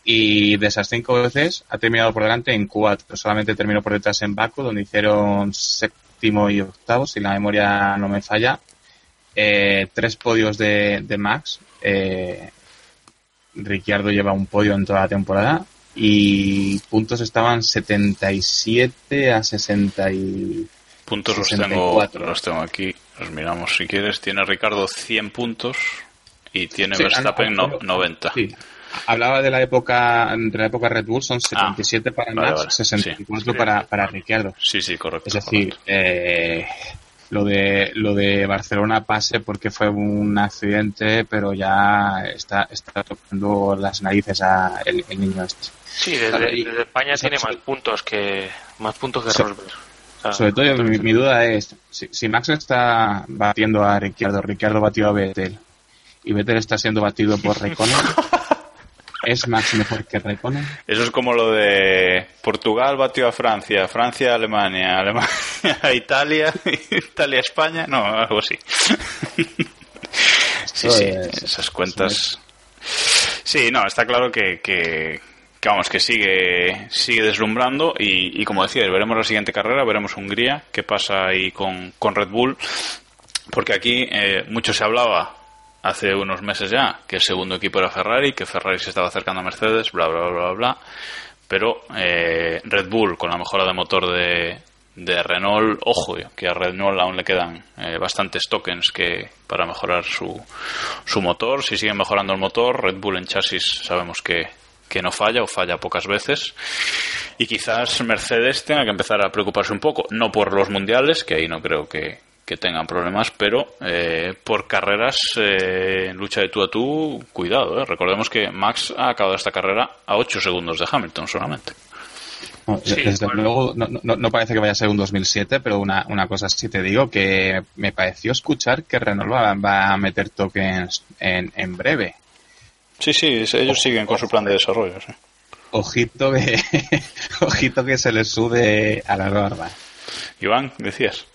Y de esas cinco veces ha terminado por delante en cuatro. Solamente terminó por detrás en Baku, donde hicieron séptimo y octavo, si la memoria no me falla. Eh, tres podios de, de Max. Eh, Ricciardo lleva un podio en toda la temporada y puntos estaban 77 a 60 y puntos los tengo, 64. los tengo aquí, los miramos si quieres. Tiene Ricardo 100 puntos y tiene Sí, Verstappen no- 90. Sí. Hablaba de la época de la época Red Bull, son 77 para Ah, vale, Max, vale. 64 Sí. para, para Ricciardo. Sí, sí, correcto. Es decir, eh, lo de lo de Barcelona pase porque fue un accidente, pero ya está, está tocando las narices a el, el niño este. Sí, desde, Claro, y- desde España tiene más puntos que más puntos que Rosberg. O sea, Sobre todo mi, mi duda es si, si Max está batiendo a Ricciardo, Ricciardo batió a Vettel y Vettel está siendo batido por Raikkonen, ¿es Max mejor que Raikkonen? Eso es como lo de Portugal batió a Francia, Francia a Alemania, Alemania a Italia, Italia a España, no, algo así. Sí, sí, es- esas cuentas. Sí, no, está claro que, que, que vamos, que sigue, sigue deslumbrando y, y como decía, veremos la siguiente carrera, veremos Hungría, qué pasa ahí con, con Red Bull, porque aquí eh, mucho se hablaba hace unos meses ya que el segundo equipo era Ferrari, que Ferrari se estaba acercando a Mercedes, bla, bla, bla, bla. Pero eh, Red Bull, con la mejora de motor de, de Renault, ojo, que a Renault aún le quedan eh, bastantes tokens que para mejorar su, su motor. Si siguen mejorando el motor, Red Bull en chasis sabemos que, que no falla o falla pocas veces. Y quizás Mercedes tenga que empezar a preocuparse un poco, no por los mundiales, que ahí no creo que, que tengan problemas, pero eh, por carreras eh, en lucha de tú a tú, cuidado. eh. Recordemos que Max ha acabado esta carrera a 8 segundos de Hamilton solamente. No, Sí, desde bueno. luego, no, no, no parece que vaya a ser un 2007, pero una, una cosa sí te digo, que me pareció escuchar que Renault va, va a meter tokens en, en breve. Sí, sí, ellos siguen con su plan de desarrollo. sí. Ojito que, ojito que se les sube a la barba. Iván, decías.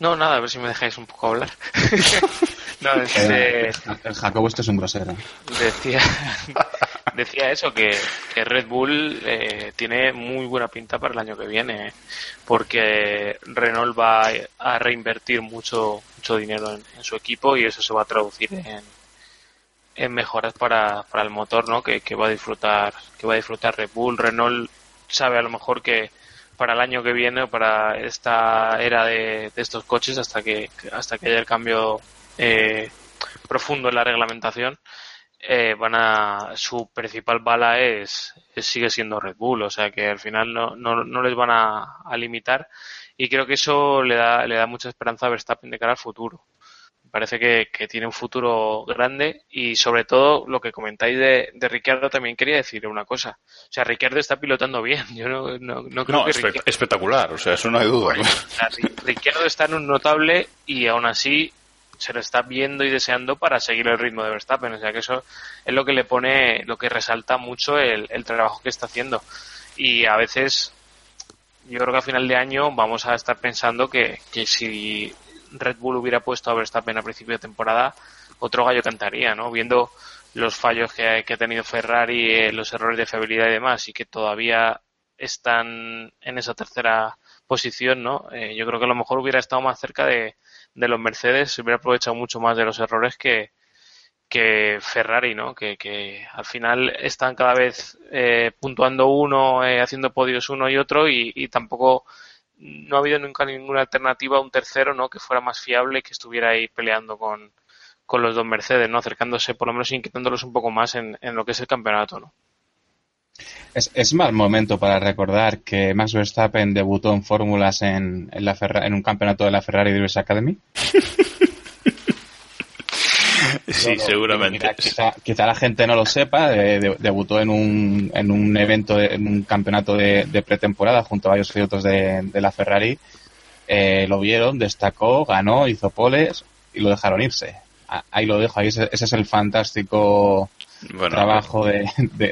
No, nada, a ver si me dejáis un poco hablar. no, eh, El Jacobo esto es un grosero. decía, decía eso, que, que Red Bull eh, tiene muy buena pinta para el año que viene, porque Renault va a reinvertir mucho, mucho dinero en, en su equipo y eso se va a traducir en, en mejoras para, para el motor, ¿no? Que, que va a disfrutar, que va a disfrutar Red Bull. Renault sabe a lo mejor que para el año que viene o para esta era de, estos coches hasta que hasta que haya el cambio eh, profundo en la reglamentación eh, van a su principal bala es, sigue siendo Red Bull. O sea que al final no, no, no les van a, a limitar. Y creo que eso le da le da mucha esperanza a Verstappen de cara al futuro parece que, que tiene un futuro grande y sobre todo lo que comentáis de, de Ricciardo también quería decir una cosa. O sea, Ricciardo está pilotando bien. Yo no, no, no creo No, que espe- Ricciardo, espectacular, o sea, eso no hay duda. o sea, Ri- Ricciardo está en un notable y aún así se lo está viendo y deseando para seguir el ritmo de Verstappen. O sea, que eso es lo que le pone, lo que resalta mucho el, el trabajo que está haciendo. Y a veces yo creo que a final de año vamos a estar pensando que, que si Red Bull hubiera puesto a Verstappen a principio de temporada, otro gallo cantaría, ¿no? Viendo los fallos que, que ha tenido Ferrari, eh, los errores de fiabilidad y demás, y que todavía están en esa tercera posición, ¿no? Eh, yo creo que a lo mejor hubiera estado más cerca de, de los Mercedes, se hubiera aprovechado mucho más de los errores que, que Ferrari, ¿no? Que, que al final están cada vez eh, puntuando uno, eh, haciendo podios uno y otro y, y, tampoco no ha habido nunca ninguna alternativa a un tercero, ¿no? Que fuera más fiable, que estuviera ahí peleando con, con los dos Mercedes, ¿no? Acercándose, por lo menos inquietándolos un poco más en, en lo que es el campeonato, ¿no? Es, es mal momento para recordar que Max Verstappen debutó en fórmulas en, en, la Ferra, en un campeonato de la Ferrari Drivers Academy. Sí, no, seguramente. Mira, quizá, quizá, la gente no lo sepa, eh, de, debutó en un, en un evento, de, en un campeonato de, de, pretemporada junto a varios pilotos de, de la Ferrari. Eh, lo vieron, destacó, ganó, hizo poles y lo dejaron irse. Ahí lo dejo, ahí ese, ese es el fantástico bueno, trabajo de,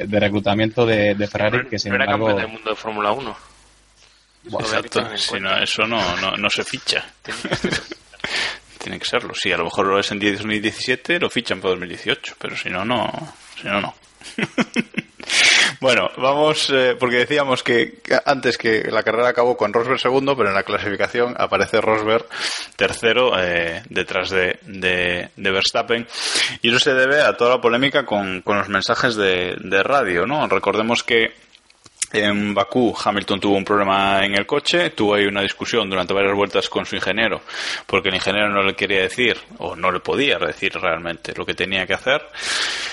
reclutamiento de, Ferrari. No, que sin no era embargo, campeón del mundo de Fórmula 1. Bueno, Exacto, si no, eso no, no, no se ficha. tiene que serlo. Si a lo mejor lo es en 2017, lo fichan para 2018, pero si no, no. Si no, no. bueno, vamos, eh, porque decíamos que antes que la carrera acabó con Rosberg segundo, pero en la clasificación aparece Rosberg tercero eh, detrás de, de, de, Verstappen. Y eso se debe a toda la polémica con, con los mensajes de, de radio, ¿no? Recordemos que en Bakú, Hamilton tuvo un problema en el coche, tuvo ahí una discusión durante varias vueltas con su ingeniero, porque el ingeniero no le quería decir, o no le podía decir realmente lo que tenía que hacer.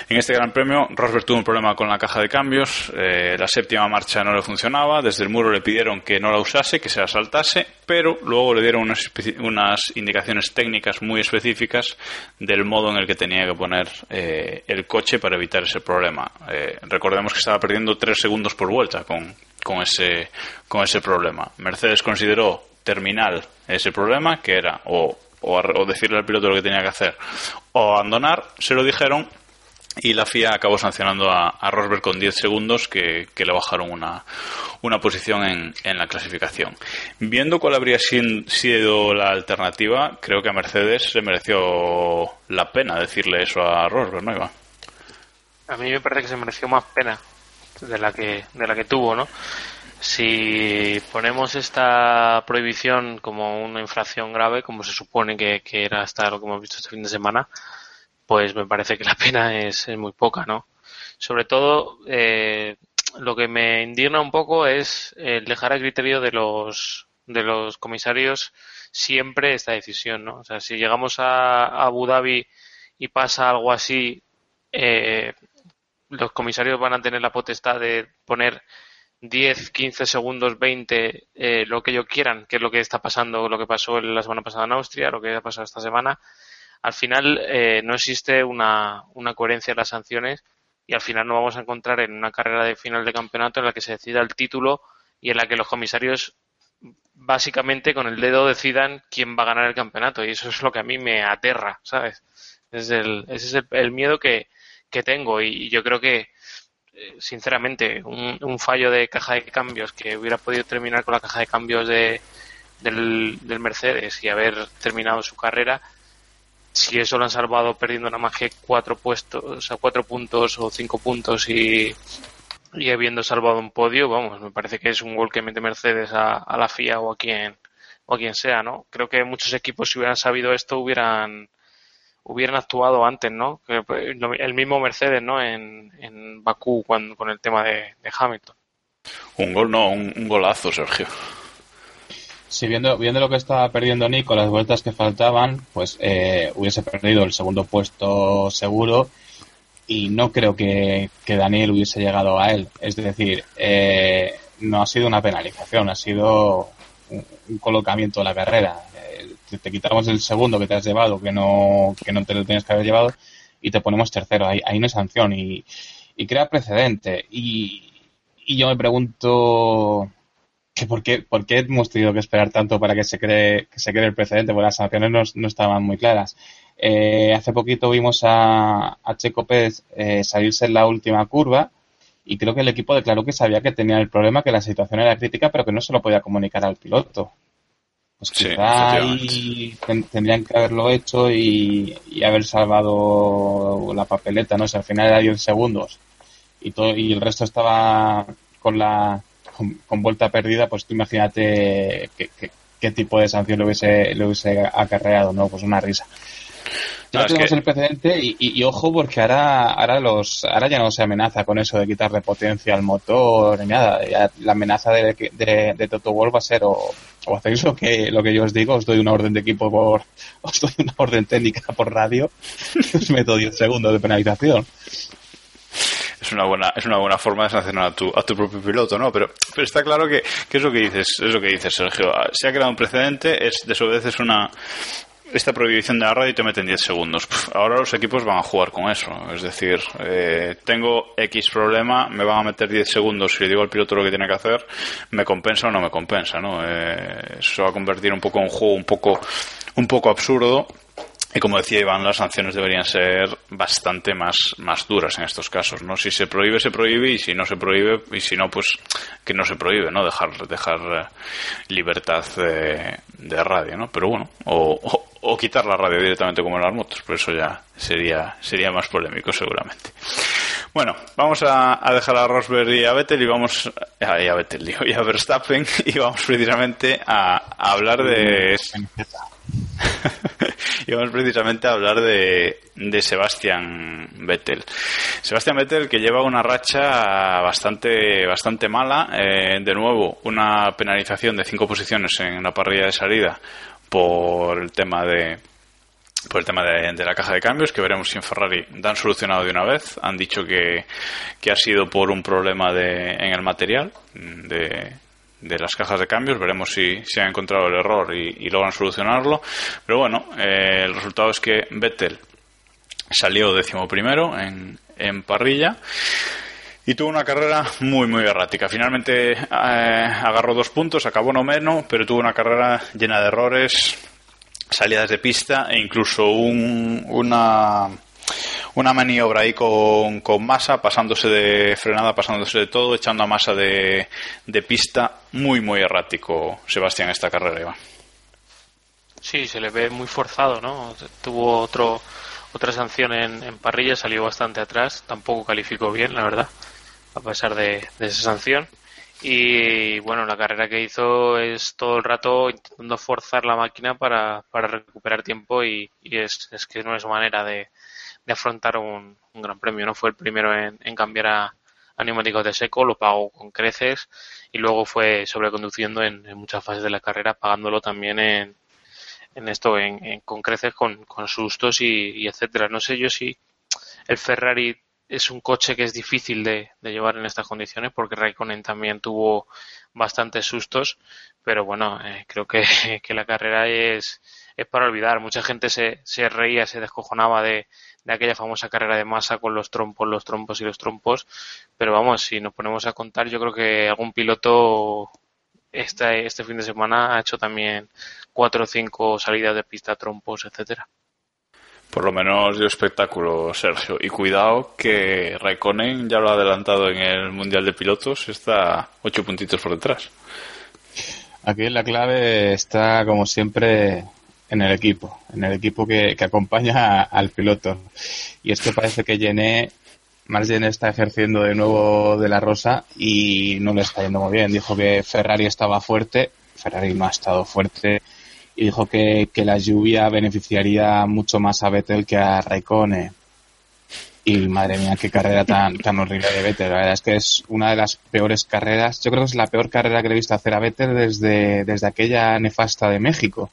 En este Gran Premio, Rosberg tuvo un problema con la caja de cambios, eh, la séptima marcha no le funcionaba, desde el muro le pidieron que no la usase, que se la saltase, pero luego le dieron unas, indicaciones técnicas muy específicas del modo en el que tenía que poner eh, el coche para evitar ese problema. Eh, recordemos que estaba perdiendo tres segundos por vuelta con, con, ese, con ese problema. Mercedes consideró terminal ese problema, que era o, o, o, decirle al piloto lo que tenía que hacer o abandonar, se lo dijeron y la FIA acabó sancionando a, Rosberg con 10 segundos que, le bajaron una, una posición en, en, la clasificación. Viendo cuál habría sido la alternativa, creo que a Mercedes se mereció la pena decirle eso a Rosberg, ¿no, Iván? A mí me parece que se mereció más pena de la que, de la que tuvo, ¿no? Si ponemos esta prohibición como una infracción grave, como se supone que, que era hasta lo que hemos visto este fin de semana, pues me parece que la pena es, es muy poca, ¿no? Sobre todo, eh, lo que me indigna un poco es el dejar a criterio de los, de los comisarios siempre esta decisión, ¿no? O sea, si llegamos a, a Abu Dhabi y pasa algo así, eh, los comisarios van a tener la potestad de poner 10, 15 segundos, 20, eh, lo que ellos quieran, que es lo que está pasando, lo que pasó la semana pasada en Austria, lo que ha pasado esta semana. Al final eh, no existe una, una coherencia en las sanciones y al final nos vamos a encontrar en una carrera de final de campeonato en la que se decida el título y en la que los comisarios básicamente con el dedo decidan quién va a ganar el campeonato y eso es lo que a mí me aterra, ¿sabes? Es el, ese es el, el miedo que, que tengo y yo creo que sinceramente un, fallo de caja de cambios que hubiera podido terminar con la caja de cambios de, del, del Mercedes y haber terminado su carrera si eso lo han salvado perdiendo nada más que cuatro puestos, o sea, cuatro puntos o cinco puntos y, y habiendo salvado un podio, vamos, me parece que es un gol que mete Mercedes a, a la FIA o a quien o a quien sea, ¿no? Creo que muchos equipos si hubieran sabido esto hubieran hubieran actuado antes, ¿no? El mismo Mercedes, ¿no? En, en Bakú cuando, con el tema de, de Hamilton. Un gol, no, un, un, golazo, Sergio. Sí, viendo, viendo lo que estaba perdiendo Nico, las vueltas que faltaban, pues eh, hubiese perdido el segundo puesto seguro y no creo que, que Daniel hubiese llegado a él. Es decir, eh, no ha sido una penalización, ha sido un, un colocamiento de la carrera te, quitamos el segundo que te has llevado, que no, que no te lo tienes que haber llevado, y te ponemos tercero. Ahí, no hay sanción y, crea precedente. Y, y, yo me pregunto que por qué, por qué hemos tenido que esperar tanto para que se cree, que se cree el precedente, porque las sanciones no, no estaban muy claras. Eh, hace poquito vimos a, a Checo Pérez eh, salirse en la última curva y creo que el equipo declaró que sabía que tenía el problema, que la situación era crítica, pero que no se lo podía comunicar al piloto. Pues quizá sí, tendrían que haberlo hecho y, y, haber salvado la papeleta, ¿no? Si al final era 10 segundos y todo y el resto estaba con la con, vuelta perdida, pues tú imagínate qué, tipo de sanción le hubiese, le hubiese acarreado, ¿no? Pues una risa. Ya tenemos el precedente y, ojo porque ahora, ahora los, ahora ya no se amenaza con eso de quitarle potencia al motor ni nada. la amenaza de, de, de, Toto Wolff va a ser o, o, hacéis lo que, lo que yo os digo, os doy una orden de equipo por, os doy una orden técnica por radio y os meto 10 segundos de penalización es una buena es una buena forma de sancionar a tu, a tu propio piloto, ¿no? Pero, pero está claro que, que es lo que dices, es lo que dices, Sergio. Se ha creado un precedente, es desobedeces una esta prohibición de la radio y te meten 10 segundos. ahora los equipos van a jugar con eso. Es decir, eh, tengo X problema, me van a meter 10 segundos si le digo al piloto lo que tiene que hacer, ¿me compensa o no me compensa? ¿no? Eh, eso va a convertir un poco en un juego un poco, un poco absurdo y como decía Iván, las sanciones deberían ser bastante más, más duras en estos casos, ¿no? Si se prohíbe, se prohíbe, y si no se prohíbe, y si no, pues que no se prohíbe, ¿no? Dejar, dejar eh, libertad de, de, radio, ¿no? Pero bueno, o, o, quitar la radio directamente como en las motos, pero eso ya sería, sería más polémico seguramente. Bueno, vamos a, dejar a Rosberg y a Vettel y vamos a, a Vettel, y a Verstappen y vamos precisamente a, a hablar de vamos precisamente a hablar de, de Sebastian Vettel. Sebastian Vettel que lleva una racha bastante, bastante mala. Eh, de nuevo, una penalización de cinco posiciones en la parrilla de salida por el tema de por el tema de, la caja de cambios, que veremos si en Ferrari dan solucionado de una vez. Han dicho que, que ha sido por un problema de, en el material de, de las cajas de cambios. Veremos si, se ha encontrado el error y, logran solucionarlo. Pero bueno, eh, el resultado es que Vettel salió decimoprimero en, en parrilla y tuvo una carrera muy muy errática. Finalmente eh, agarró dos puntos, acabó no menos, pero tuvo una carrera llena de errores, salidas de pista e incluso un, una una maniobra ahí con, con masa, pasándose de frenada, pasándose de todo, echando a masa de, de pista, muy, muy errático Sebastián esta carrera, Iván. Sí, se le ve muy forzado, ¿no? Tuvo otro, otra sanción en, en parrilla, salió bastante atrás, tampoco calificó bien, la verdad, a pesar de, de esa sanción. Y bueno, la carrera que hizo es todo el rato intentando forzar la máquina para, para recuperar tiempo y, y es, es, que no es manera de, de afrontar un, gran premio. No fue el primero en, cambiar a, neumáticos de seco, lo pagó con creces y luego fue sobreconduciendo en, en muchas fases de la carrera, pagándolo también en, en esto, en, con creces, con, con sustos y, etcétera. No sé yo si el Ferrari es un coche que es difícil de, llevar en estas condiciones porque Raikkonen también tuvo bastantes sustos, pero bueno, eh, creo que, la carrera es, para olvidar. Mucha gente se, se reía, se descojonaba de, de aquella famosa carrera de masa con los trompos, los trompos y los trompos. Pero vamos, si nos ponemos a contar, yo creo que algún piloto este, este fin de semana ha hecho también cuatro o cinco salidas de pista, trompos, etcétera. Por lo menos dio espectáculo, Sergio. Y cuidado que Raikkonen ya lo ha adelantado en el Mundial de Pilotos, está ocho puntitos por detrás. Aquí la clave está, como siempre, en el equipo, en el equipo que, acompaña al piloto. Y es que parece que Gené, más Gené está ejerciendo de nuevo de la rosa y no le está yendo muy bien. Dijo que Ferrari estaba fuerte, Ferrari no ha estado fuerte y dijo que, la lluvia beneficiaría mucho más a Vettel que a Raikkonen. Y madre mía, qué carrera tan, tan horrible de Vettel. La verdad es que es una de las peores carreras. Yo creo que es la peor carrera que he visto hacer a Vettel desde, desde aquella nefasta de México.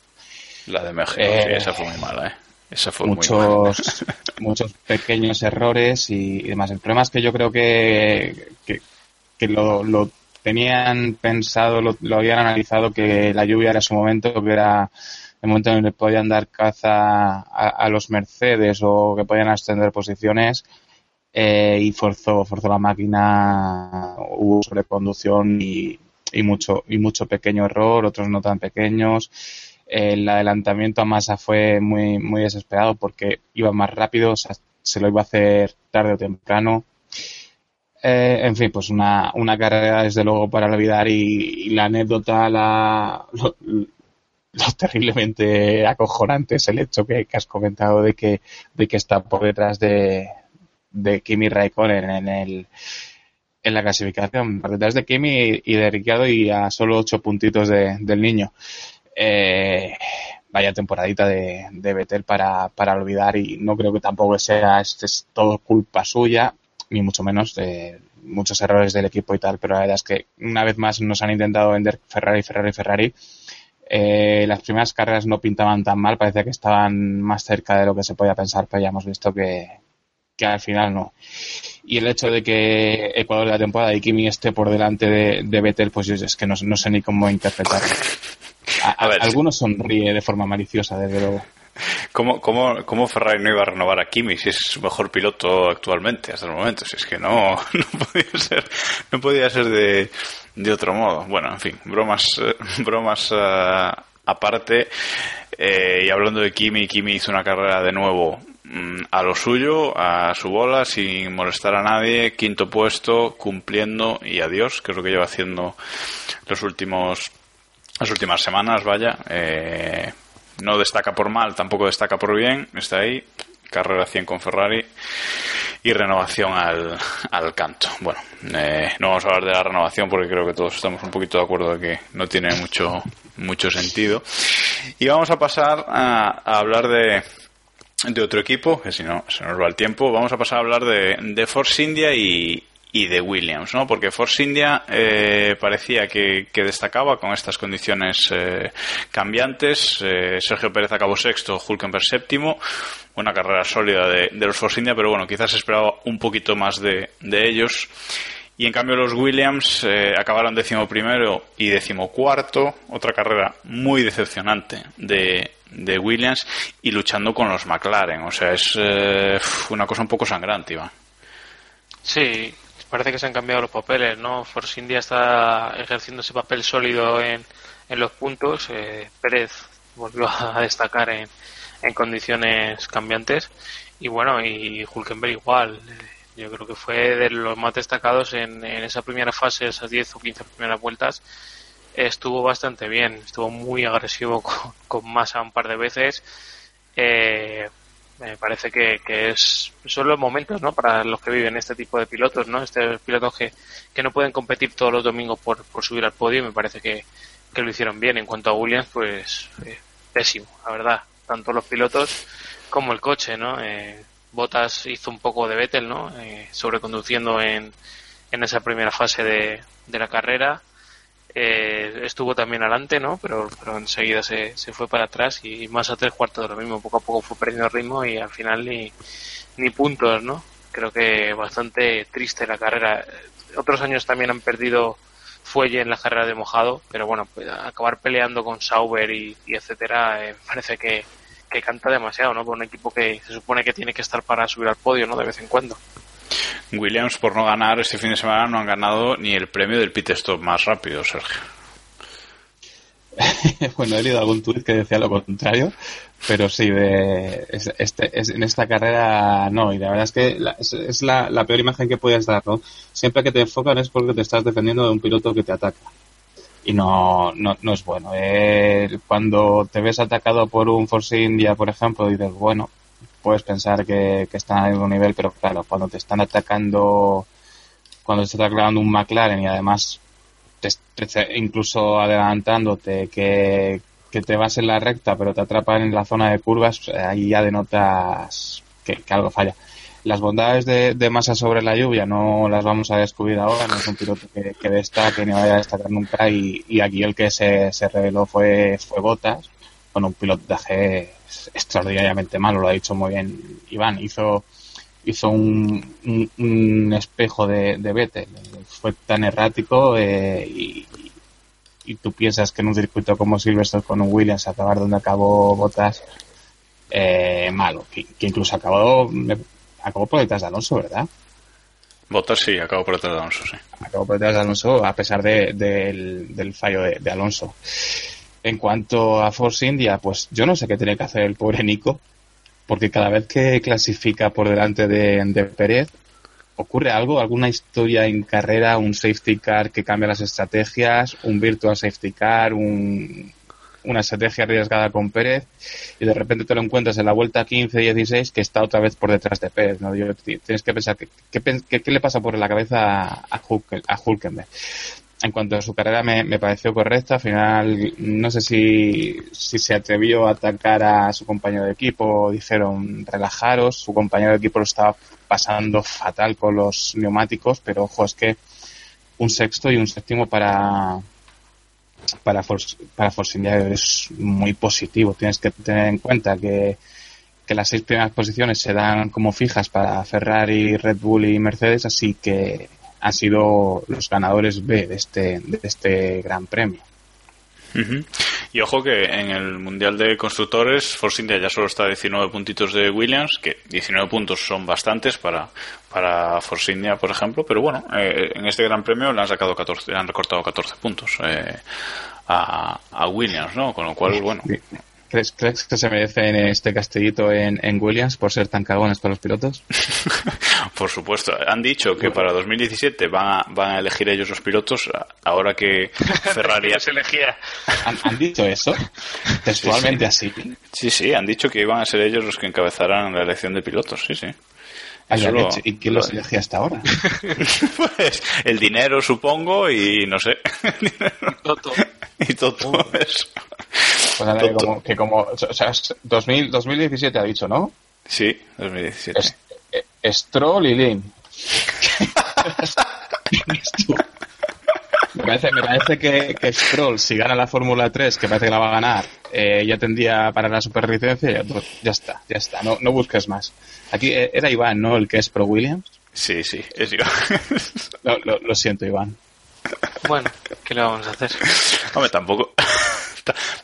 La de México, sí, esa fue muy mala, ¿eh? Esa fue muchos, muy muchos pequeños errores y, demás. El problema es que yo creo que, que, lo, lo, tenían pensado, lo, habían analizado, que la lluvia era su momento, que era el momento en el que podían dar caza a, los Mercedes o que podían ascender posiciones. Eh, y forzó, forzó la máquina, hubo sobreconducción y, y mucho, y mucho pequeño error, otros no tan pequeños el adelantamiento a masa fue muy, muy desesperado porque iba más rápido, se lo iba a hacer tarde o temprano. Eh, en fin, pues una, una carrera desde luego para olvidar y, la anécdota, la, lo, terriblemente acojonante es el hecho que, has comentado de que, de que está por detrás de, de Kimi Raikkonen en el, en la clasificación, por detrás de Kimi y de Ricciardo y a solo ocho puntitos de, del niño. Eh, vaya temporadita de, de Betel para, para olvidar y no creo que tampoco sea este es todo culpa suya, ni mucho menos de muchos errores del equipo y tal, pero la verdad es que una vez más nos han intentado vender Ferrari, Ferrari, Ferrari. Eh, las primeras carreras no pintaban tan mal, parecía que estaban más cerca de lo que se podía pensar, pero ya hemos visto que, que al final no. Y el hecho de que Ecuador de la temporada y Kimi esté por delante de, de Vettel, pues es que no, no sé ni cómo interpretarlo. A, A ver. Algunos sonríe de forma maliciosa, desde luego. ¿Cómo, cómo, cómo Ferrari no iba a renovar a Kimi si es su mejor piloto actualmente hasta el momento? Si es que no, no podía ser, no podía ser de, de otro modo. Bueno, en fin, bromas, eh, bromas eh, aparte. Eh, y hablando de Kimi, Kimi hizo una carrera de nuevo mm, a lo suyo, a su bola, sin molestar a nadie, quinto puesto, cumpliendo y adiós, que es lo que lleva haciendo los últimos, las últimas semanas, vaya. Eh, no destaca por mal, tampoco destaca por bien, está ahí, carrera 100 con Ferrari y renovación al, al canto. Bueno, eh, no vamos a hablar de la renovación porque creo que todos estamos un poquito de acuerdo de que no tiene mucho, mucho sentido. Y vamos a pasar a, a hablar de, de otro equipo, que si no se nos va el tiempo, vamos a pasar a hablar de, de Force India y, y de Williams, ¿no? Porque Force India eh, parecía que, destacaba con estas condiciones eh, cambiantes. Eh, Sergio Pérez acabó sexto, Hulkenberg séptimo. Una carrera sólida de, de, los Force India, pero bueno, quizás esperaba un poquito más de, de ellos. Y en cambio los Williams eh, acabaron décimo primero y décimo cuarto. Otra carrera muy decepcionante de, de Williams y luchando con los McLaren. O sea, es una cosa un poco sangrante, Iván. Sí, parece que se han cambiado los papeles, ¿no? Force India está ejerciendo ese papel sólido en, en los puntos. Eh, Pérez volvió a destacar en, en, condiciones cambiantes. Y bueno, y Hulkenberg igual. Yo creo que fue de los más destacados en, en esa primera fase, esas 10 o 15 primeras vueltas. Estuvo bastante bien, estuvo muy agresivo con, con Massa un par de veces. Eh, me parece que, que, es son los momentos no para los que viven este tipo de pilotos no este pilotos que, que no pueden competir todos los domingos por, por subir al podio me parece que, que, lo hicieron bien. En cuanto a Williams pues eh, pésimo la verdad. Tanto los pilotos como el coche no eh, Bottas hizo un poco de Vettel no eh, sobreconduciendo en, en esa primera fase de, de la carrera eh, estuvo también adelante, ¿no? Pero, pero enseguida se, se fue para atrás y más a tres cuartos de lo mismo. Poco a poco fue perdiendo ritmo y al final ni, ni puntos, ¿no? Creo que bastante triste la carrera. Otros años también han perdido fuelle en la carrera de mojado, pero bueno, pues acabar peleando con Sauber y, etcétera, eh, parece que, que canta demasiado, ¿no? Por un equipo que se supone que tiene que estar para subir al podio, ¿no? De vez en cuando. Williams, por no ganar este fin de semana, no han ganado ni el premio del pit stop más rápido, Sergio. bueno, he leído algún tuit que decía lo contrario, pero sí, de este, es, en esta carrera no, y la verdad es que la, es, es la, la, peor imagen que puedes dar, ¿no? Siempre que te enfocan es porque te estás defendiendo de un piloto que te ataca. Y no, no, no es bueno. Eh, cuando te ves atacado por un Force India, por ejemplo, dices, bueno, puedes pensar que, que están al mismo nivel, pero claro, cuando te están atacando, cuando te está atacando un McLaren y además te, te, incluso adelantándote que, que te vas en la recta pero te atrapan en la zona de curvas, ahí ya denotas que, algo falla. Las bondades de, de, masa sobre la lluvia no las vamos a descubrir ahora, no es un piloto que, que ni vaya a destacar nunca y, y aquí el que se, se reveló fue, fue Botas con un pilotaje extraordinariamente malo, lo ha dicho muy bien Iván, hizo hizo un, un, un espejo de, de Vettel, fue tan errático eh, y, y, tú piensas que en un circuito como Silverstone con un Williams acabar donde acabó Botas eh, malo, que, que, incluso acabó acabó por detrás de Alonso, ¿verdad? Botas sí, acabó por detrás de Alonso, sí. Acabó por detrás de Alonso a pesar de, de, del, del, fallo de, de Alonso. En cuanto a Force India, pues yo no sé qué tiene que hacer el pobre Nico, porque cada vez que clasifica por delante de, Pérez, ocurre algo, alguna historia en carrera, un safety car que cambia las estrategias, un virtual safety car, un una estrategia arriesgada con Pérez y de repente te lo encuentras en la vuelta 15-16 que está otra vez por detrás de Pérez. ¿no? tienes que pensar, ¿qué, le pasa por la cabeza a, a Hulkenberg? En cuanto a su carrera me, me, pareció correcta. Al final, no sé si, si se atrevió a atacar a su compañero de equipo. Dijeron, relajaros. Su compañero de equipo lo estaba pasando fatal con los neumáticos, pero ojo, es que un sexto y un séptimo para para Force, para Force India es muy positivo. Tienes que tener en cuenta que, que las seis primeras posiciones se dan como fijas para Ferrari, Red Bull y Mercedes, así que han sido los ganadores B de este, de este gran premio. Y ojo que en el Mundial de Constructores Force India ya solo está a 19 puntitos de Williams, que 19 puntos son bastantes para, para Force India, por ejemplo, pero bueno, eh, en este Gran Premio le han sacado 14, le han recortado 14 puntos eh, a, a, Williams, ¿no? Con lo cual, bueno. ¿Crees, que se merecen este castellito en, Williams por ser tan cagones con los pilotos? por supuesto. Han dicho que para 2017 van a, van a elegir ellos los pilotos, ahora que Ferrari... se elegía. ¿Han, dicho eso? ¿Textualmente así? Sí, sí, han dicho que iban a ser ellos los que encabezaran la elección de pilotos, sí, sí. ¿Y quién los elegía hasta ahora? pues el dinero, supongo, y no sé. y todo eso. Pues nada, que como, que como, o sea, 2000, 2017 ha dicho, ¿no? Sí, 2017. Es, Stroll y Lin. me parece, me parece que, que, Stroll, si gana la Fórmula 3, que parece que la va a ganar, eh, ya tendría para la superlicencia, ya, pues, ya está, ya está, no, no busques más. Aquí eh, era Iván, ¿no? El que es pro Williams. Sí, sí, es Iván. lo, lo siento, Iván. Bueno, ¿qué le vamos a hacer? Hombre, tampoco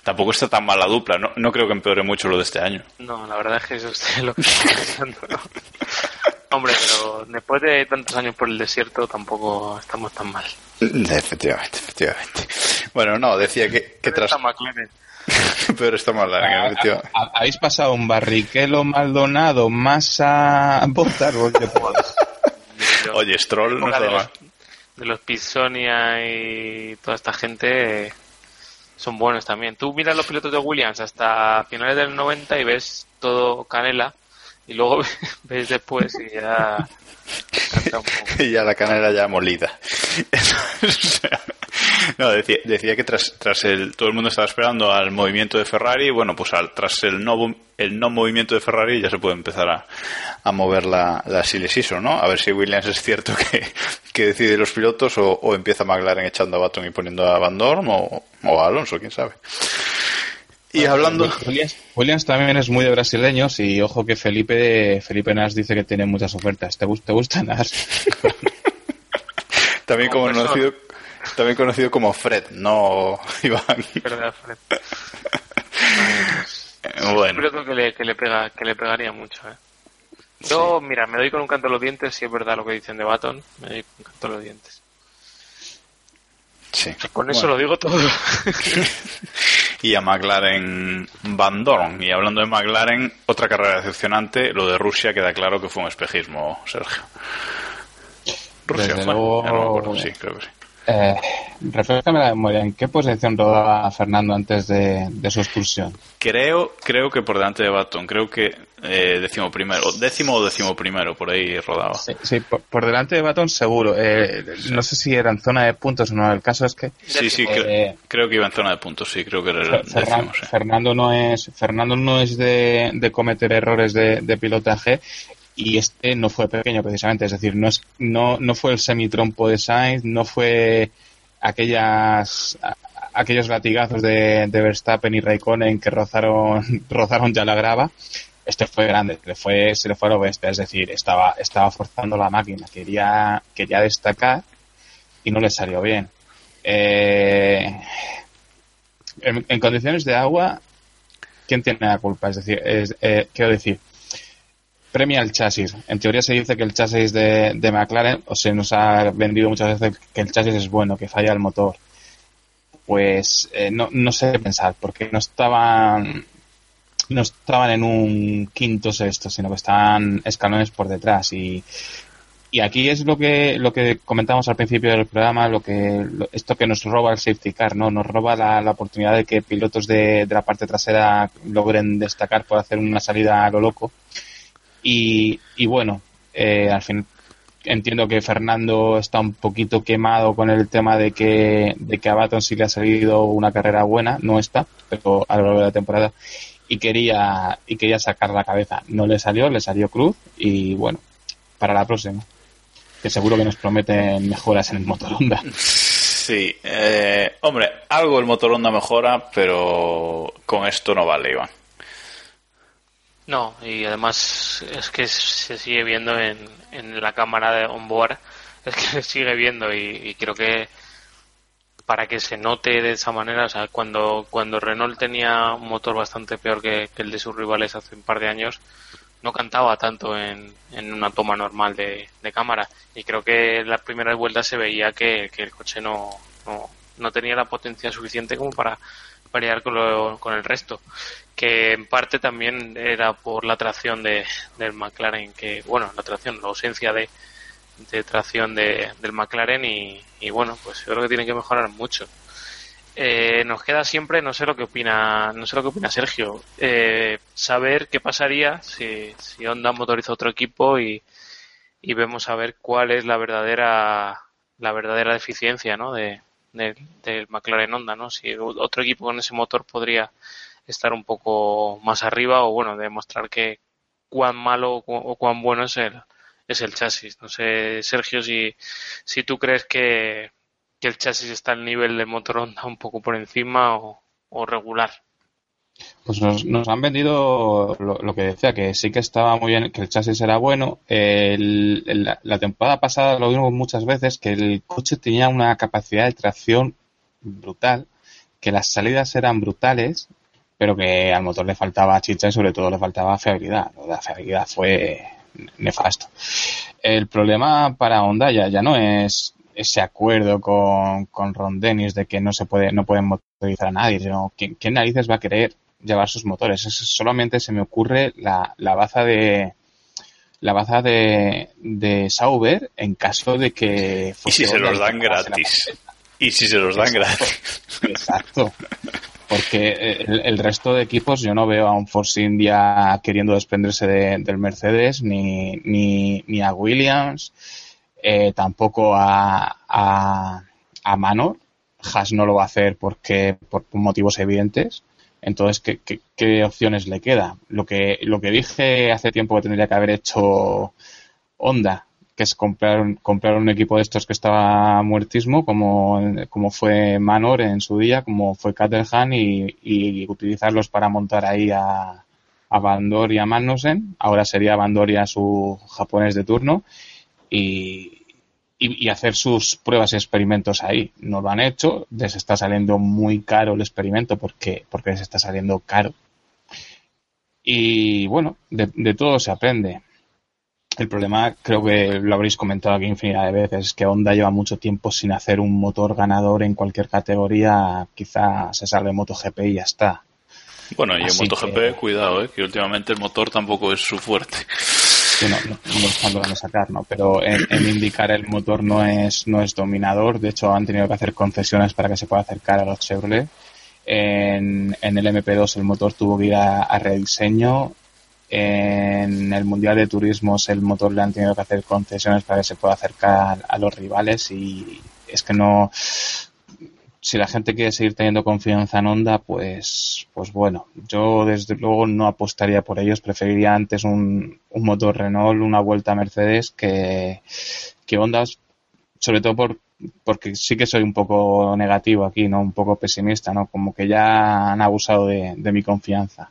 tampoco está tan mala dupla. No, no creo que empeore mucho lo de este año. No, la verdad es que eso es lo que está pensando. Hombre, pero después de tantos años por el desierto tampoco estamos tan mal. Efectivamente, efectivamente. Bueno, no, decía que, que tras... pero está mal Habéis pasado un barriquelo Maldonado más a Bottas Oye, Stroll no está mal. De los Pisonia y toda esta gente son buenos también. Tú miras los pilotos de Williams hasta finales del 90 y ves todo canela y luego ves después y ya y ya la canela ya molida. no, decía, decía que tras, tras el todo el mundo estaba esperando al movimiento de Ferrari, bueno, pues al, tras el no el no movimiento de Ferrari ya se puede empezar a, a mover la, la ¿no? A ver si Williams es cierto que, que decide los pilotos o, o, empieza McLaren echando a Baton y poniendo a Van Dorn o, o a Alonso, quién sabe. Y hablando. Williams, también es muy de brasileños y ojo que Felipe Felipe Nas dice que tiene muchas ofertas. ¿Te, gusta, te gusta Nas? también, como conocido, también conocido como Fred, no Iván. Fred. bueno. Creo que le, que le, pega, que le pegaría mucho. ¿eh? Yo, mira, me doy con un canto a los dientes, si es verdad lo que dicen de Baton, me doy con un canto a los dientes. Sí. Con eso lo digo todo. y a McLaren Van Dorn. Y hablando de McLaren, otra carrera decepcionante, lo de Rusia queda claro que fue un espejismo, Sergio. Rusia fue, no sí, creo que sí. Eh, refrescame la memoria, ¿en qué posición rodaba Fernando antes de, su expulsión? Creo, creo que por delante de Baton, creo que eh, décimo primero, décimo o décimo primero, por ahí rodaba. Sí, por, delante de Baton seguro. Eh, no sé si era en zona de puntos o no, el caso es que... Sí, sí, eh, creo que iba en zona de puntos, sí, creo que era el décimo, Fernando no es, Fernando no es de, cometer errores de, de pilotaje y este no fue pequeño precisamente, es decir, no es no no fue el semitrompo de Sainz, no fue aquellas aquellos latigazos de, de Verstappen y Raikkonen que rozaron rozaron ya la grava. Este fue grande, le fue se le fue a lo bestia, es decir, estaba estaba forzando la máquina, quería quería destacar y no le salió bien. Eh, en, condiciones de agua, ¿quién tiene la culpa? Es decir, eh, quiero decir, premia el chasis. En teoría se dice que el chasis de, de McLaren, o se nos ha vendido muchas veces que el chasis es bueno, que falla el motor. Pues eh, no, no sé pensar, porque no estaban no estaban en un quinto sexto, sino que estaban escalones por detrás y y aquí es lo que lo que comentamos al principio del programa, lo que esto que nos roba el safety car, ¿no? Nos roba la, la oportunidad de que pilotos de, de, la parte trasera logren destacar por hacer una salida a lo loco. Y, y bueno, eh, al fin entiendo que Fernando está un poquito quemado con el tema de que, de que a Baton sí le ha salido una carrera buena, no está, pero a lo largo de la temporada, y quería, y quería sacar la cabeza. No le salió, le salió Cruz, y bueno, para la próxima que seguro que nos prometen mejoras en el motor Honda. Sí, eh, hombre, algo el motor Honda mejora, pero con esto no vale, Iván. No, y además es que se sigue viendo en, en la cámara de onboard, es que se sigue viendo y, y, creo que para que se note de esa manera, o sea, cuando, cuando Renault tenía un motor bastante peor que, el de sus rivales hace un par de años, no cantaba tanto en, en una toma normal de, de, cámara. Y creo que en las primeras vueltas se veía que, que el coche no, no, no, tenía la potencia suficiente como para variar con, lo, con el resto. Que en parte también era por la tracción de, del McLaren que bueno la tracción la ausencia de, de tracción de, del McLaren y, bueno pues yo creo que tiene que mejorar mucho eh, nos queda siempre, no sé lo que opina, no sé lo que opina Sergio, eh, saber qué pasaría si, si Honda motoriza otro equipo y, y, vemos a ver cuál es la verdadera, la verdadera deficiencia, ¿no? De, de, del McLaren Honda, ¿no? Si otro equipo con ese motor podría estar un poco más arriba o bueno, demostrar que cuán malo o cuán bueno es el, es el chasis. No sé, Sergio, si, si tú crees que, que el chasis está al nivel del motor Honda un poco por encima o, o regular. Pues nos, nos han vendido lo, que decía, que sí que estaba muy bien, que el chasis era bueno. El, la, temporada pasada lo vimos muchas veces, que el coche tenía una capacidad de tracción brutal, que las salidas eran brutales, pero que al motor le faltaba chicha y sobre todo le faltaba fiabilidad. La fiabilidad fue nefasto. El problema para Honda ya, ya no es ese acuerdo con, con Ron Dennis de que no se puede, no pueden motorizar a nadie, sino ¿quién, quién narices va a querer llevar sus motores? Es, solamente se me ocurre la, la baza de la baza de, de Sauber en caso de que y si se los dan gratis. y si se los dan gratis. Exacto porque el, el, resto de equipos yo no veo a un Force India queriendo desprenderse de, del Mercedes ni, ni, ni a Williams eh, tampoco a, a, a Manor. Haas no lo va a hacer porque por motivos evidentes. Entonces, ¿qué, qué, qué opciones le queda? Lo que, lo que dije hace tiempo que tendría que haber hecho Honda, que es comprar, comprar un equipo de estos que estaba muertismo, como, como fue Manor en su día, como fue Caterham, y, utilizarlos para montar ahí a, a Bandor y a Magnussen. Ahora sería Bandor y a su japonés de turno. Y, y, hacer sus pruebas y experimentos ahí. No lo han hecho, les está saliendo muy caro el experimento porque, porque les está saliendo caro. Y bueno, de todo se aprende. El problema, creo que lo habréis comentado aquí infinidad de veces, es que Honda lleva mucho tiempo sin hacer un motor ganador en cualquier categoría. Quizá se salve MotoGP y ya está. Bueno, y en MotoGP, que... cuidado, ¿eh? que últimamente el motor tampoco es su fuerte que no, no, no lo van a sacar, ¿no? Pero en, en, indicar el motor no es, no es dominador. De hecho, han tenido que hacer concesiones para que se pueda acercar a los Chevrolet. En, en el MP2 el motor tuvo que ir a, a, rediseño. En el Mundial de Turismos el motor le han tenido que hacer concesiones para que se pueda acercar a los rivales y es que no, si la gente quiere seguir teniendo confianza en Honda, pues, pues bueno, yo desde luego no apostaría por ellos, preferiría antes un, un motor Renault, una vuelta a Mercedes que, que Honda, sobre todo por, porque sí que soy un poco negativo aquí, ¿no? Un poco pesimista, ¿no? Como que ya han abusado de, de mi confianza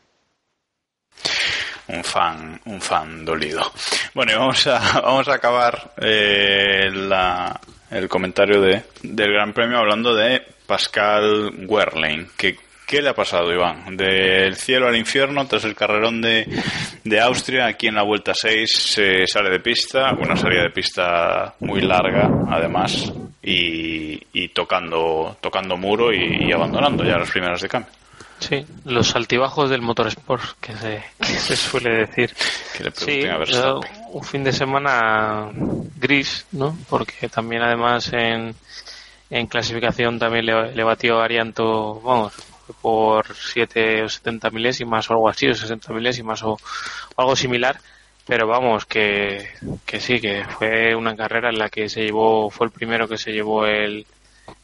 un fan, un fan dolido. Bueno, y vamos a, vamos a acabar eh, la, el comentario de, del Gran Premio hablando de Pascal Wehrlein. ¿Qué, ¿Qué le ha pasado, Iván? Del cielo al infierno, tras el carrerón de, de Austria, aquí en la vuelta 6 se sale de pista, una salida de pista muy larga, además, y, y tocando, tocando muro y, y, abandonando ya las primeras de cambio. Sí, los altibajos del motorsport, que se, que se suele decir. Que le Sí, a un fin de semana gris, ¿no? Porque también además en, en clasificación también le, le batió Arianto, vamos, por 7 o 70 milésimas o algo así, o 60 milésimas o, o algo similar. Pero vamos, que, que sí, que fue una carrera en la que se llevó, fue el primero que se llevó el,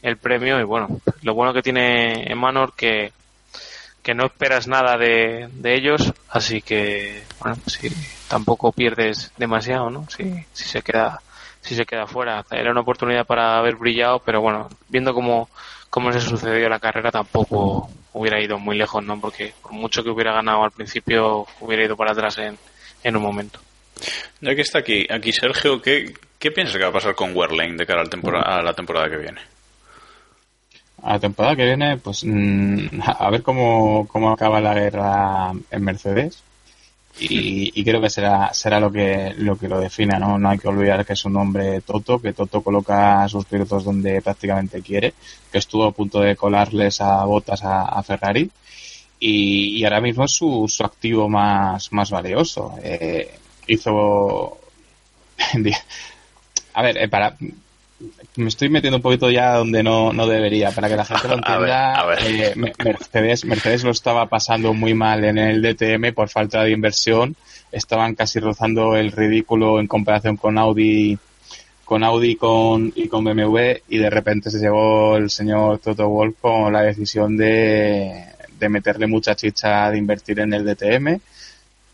el premio y bueno, lo bueno que tiene Emanor que que no esperas nada de, de ellos, así que bueno, si tampoco pierdes demasiado, ¿no? Si, si se queda si se queda fuera, era una oportunidad para haber brillado, pero bueno, viendo cómo cómo se sucedió la carrera tampoco hubiera ido muy lejos, ¿no? Porque por mucho que hubiera ganado al principio, hubiera ido para atrás en, en un momento. Ya que está aquí, aquí Sergio, ¿qué, qué piensas que va a pasar con Werlein de cara al tempora- a la temporada que viene? A la temporada que viene, pues mm, a ver cómo, cómo acaba la guerra en Mercedes. Y, y creo que será será lo que lo que lo defina, ¿no? No hay que olvidar que es un hombre Toto, que Toto coloca a sus pilotos donde prácticamente quiere, que estuvo a punto de colarles a botas a, a Ferrari. Y, y ahora mismo es su, su activo más, más valioso. Eh, hizo. a ver, eh, para, me estoy metiendo un poquito ya donde no, no debería, para que la gente lo A ver, entienda. a ver. eh, Me- Mercedes, Mercedes lo estaba pasando muy mal en el DTM por falta de inversión. Estaban casi rozando el ridículo en comparación con Audi, con Audi con, y con BMW y de repente se llevó el señor Toto Wolff con la decisión de, de meterle mucha chicha de invertir en el DTM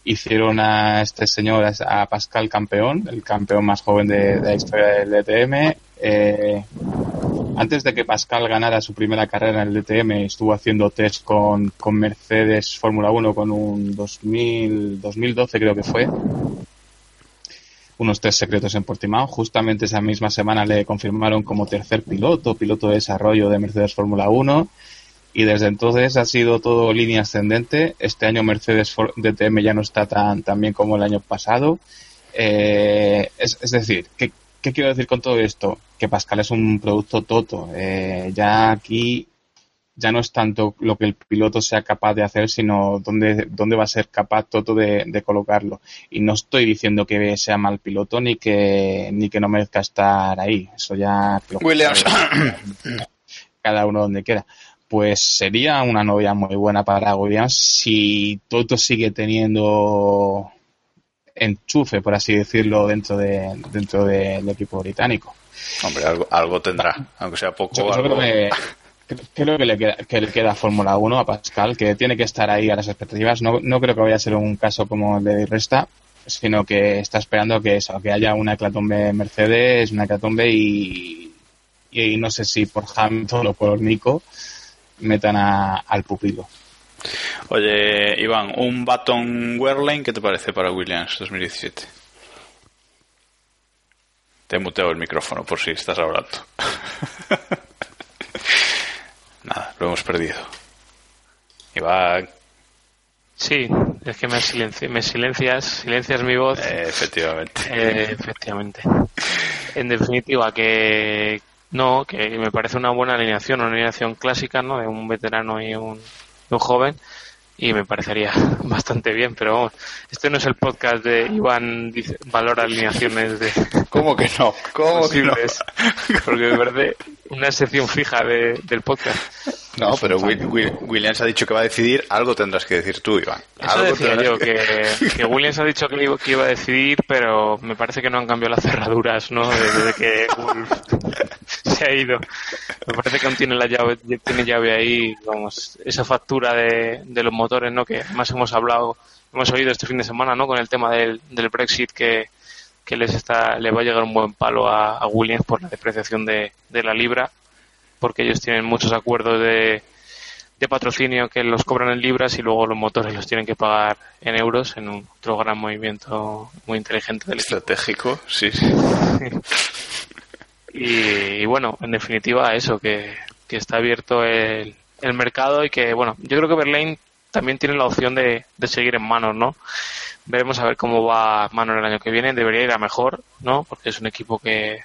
hicieron a este señor, a Pascal campeón, el campeón más joven de, de la historia del DTM. Eh, antes de que Pascal ganara su primera carrera en el DTM, estuvo haciendo test con, con Mercedes Fórmula 1 con un 2000, 2012 creo que fue. Unos test secretos en Portimao. Justamente esa misma semana le confirmaron como tercer piloto, piloto de desarrollo de Mercedes Fórmula 1 y desde entonces ha sido todo línea ascendente. Este año Mercedes DTM ya no está tan, tan bien como el año pasado. Eh, es, es decir, ¿qué, qué quiero decir con todo esto? Que Pascal es un producto toto. Eh, ya aquí ya no es tanto lo que el piloto sea capaz de hacer, sino dónde, dónde va a ser capaz Toto de, de colocarlo. Y no estoy diciendo que sea mal piloto ni que, ni que no merezca estar ahí. Eso ya lo- Williams. cada uno donde quiera. Pues sería una novia muy buena para Williams si Toto sigue teniendo enchufe, por así decirlo, dentro de dentro del equipo británico. Hombre, algo, algo tendrá, aunque sea poco. Yo, yo algo- creo que creo que le queda, que le queda Fórmula 1 a Pascal, que tiene que estar ahí a las expectativas. No, no creo que vaya a ser un caso como el de Resta, sino que está esperando que eso, que haya una hecatombe Mercedes, una hecatombe y, y no sé si por Hamilton o por Nico metan a- al pupilo. Oye, Iván, un Baton Werlein, ¿qué te parece para Williams 2017? Te he muteado el micrófono por si estás hablando. Nada, lo hemos perdido. Iván, Sí, es que me silencias, silencias mi voz. eh, efectivamente. Eh, efectivamente. En definitiva, que no, que me parece una buena alineación, una alineación clásica, ¿no? De un veterano y un, un joven. Y me parecería bastante bien, pero vamos, este no es el podcast de Iván dice, valora alineaciones de ¿Cómo que no? ¿Cómo que no? porque me parece una sección fija de- del podcast. No, pero Will- Will- Williams ha dicho que va a decidir, algo tendrás que decir tú, Iván. Eso Algo decía yo, que, que Williams ha dicho que iba, que iba a decidir, pero me parece que no han cambiado las cerraduras, ¿no? Desde que Wolf se ha ido. Me parece que aún tiene la llave, tiene llave ahí, vamos, esa factura de, de los motores, ¿no? Que más hemos hablado, hemos oído este fin de semana, ¿no? Con el tema del, del Brexit que, que les está, le va a llegar un buen palo a, a Williams por la depreciación de, de la libra, porque ellos tienen muchos acuerdos de, de patrocinio que los cobran en libras y luego los motores los tienen que pagar en euros en un otro gran movimiento muy inteligente del equipo. Estratégico, sí, sí. Y, y bueno, en definitiva eso, que, que está abierto el, el mercado y que bueno, yo creo que Berlín también tiene la opción de, de seguir en manos, ¿no? Veremos a ver cómo va Manor el año que viene, debería ir a mejor, ¿no? Porque es un equipo que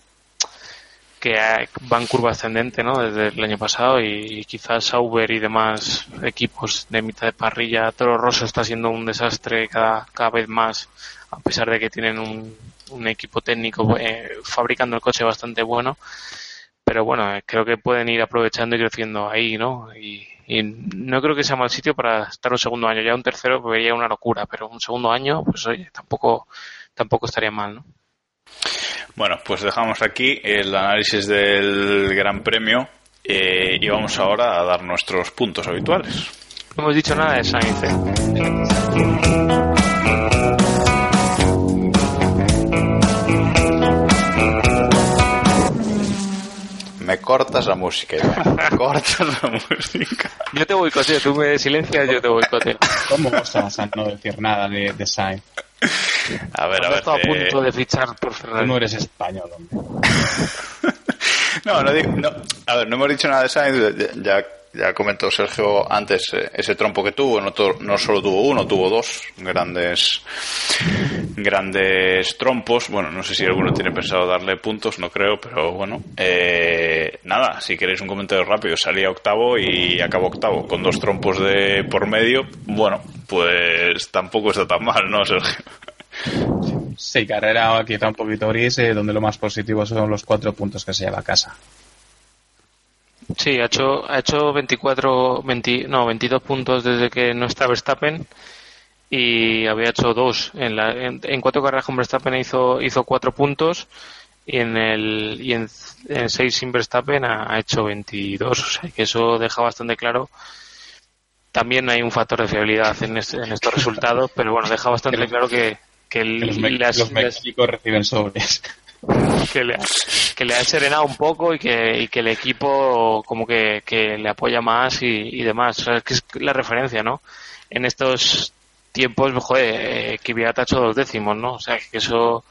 que van curva ascendente ¿no? desde el año pasado y, quizás Sauber y demás equipos de mitad de parrilla, Toro Rosso está siendo un desastre cada, cada vez más, a pesar de que tienen un, un equipo técnico eh, fabricando el coche bastante bueno. Pero bueno, eh, creo que pueden ir aprovechando y creciendo ahí, ¿no? Y, no creo que sea mal sitio para estar un segundo año. Ya un tercero vería una locura, pero un segundo año, pues oye, tampoco, tampoco estaría mal, ¿no? Bueno, pues dejamos aquí el análisis del Gran Premio eh, y vamos ahora a dar nuestros puntos habituales. No hemos dicho nada de Sainz. Cortas la música, Me cortas la música. Yo te boicoteo, tú me silencias, yo te boicoteo. ¿Cómo vas a no decir nada de, de Sainz? A ver, a ver. a punto de fichar por Ferrari. Tú no eres español, hombre. no, no, digo, no, a ver, no hemos dicho nada de Sainz, ya ya comentó Sergio antes eh, ese trompo que tuvo, no, no, solo tuvo uno, tuvo dos grandes grandes trompos. Bueno, no sé si alguno tiene pensado darle puntos, no creo, pero bueno. Eh, nada, si queréis un comentario rápido, salía octavo y acabó octavo con dos trompos de por medio. Bueno, pues tampoco está tan mal, ¿no, Sergio? Sí, carrera está un poquito eh, donde lo más positivo son los cuatro puntos que se lleva a casa. Sí, ha hecho, ha hecho 24, 20, no, 22 puntos desde que no está Verstappen y había hecho dos. En, la, en, cuatro carreras con Verstappen hizo, hizo cuatro puntos y en el y en, seis sin Verstappen ha, hecho 22. O sea que eso deja bastante claro. También hay un factor de fiabilidad en, en estos resultados, pero bueno, deja bastante claro que, que, los, méxicos reciben sobres. Que le, que le ha serenado un poco y que, y que el equipo como que, que le apoya más y, demás. O sea, es que es la referencia, ¿no? En estos tiempos, joder, eh, Kvyat ha hecho dos décimos, ¿no? O sea, que eso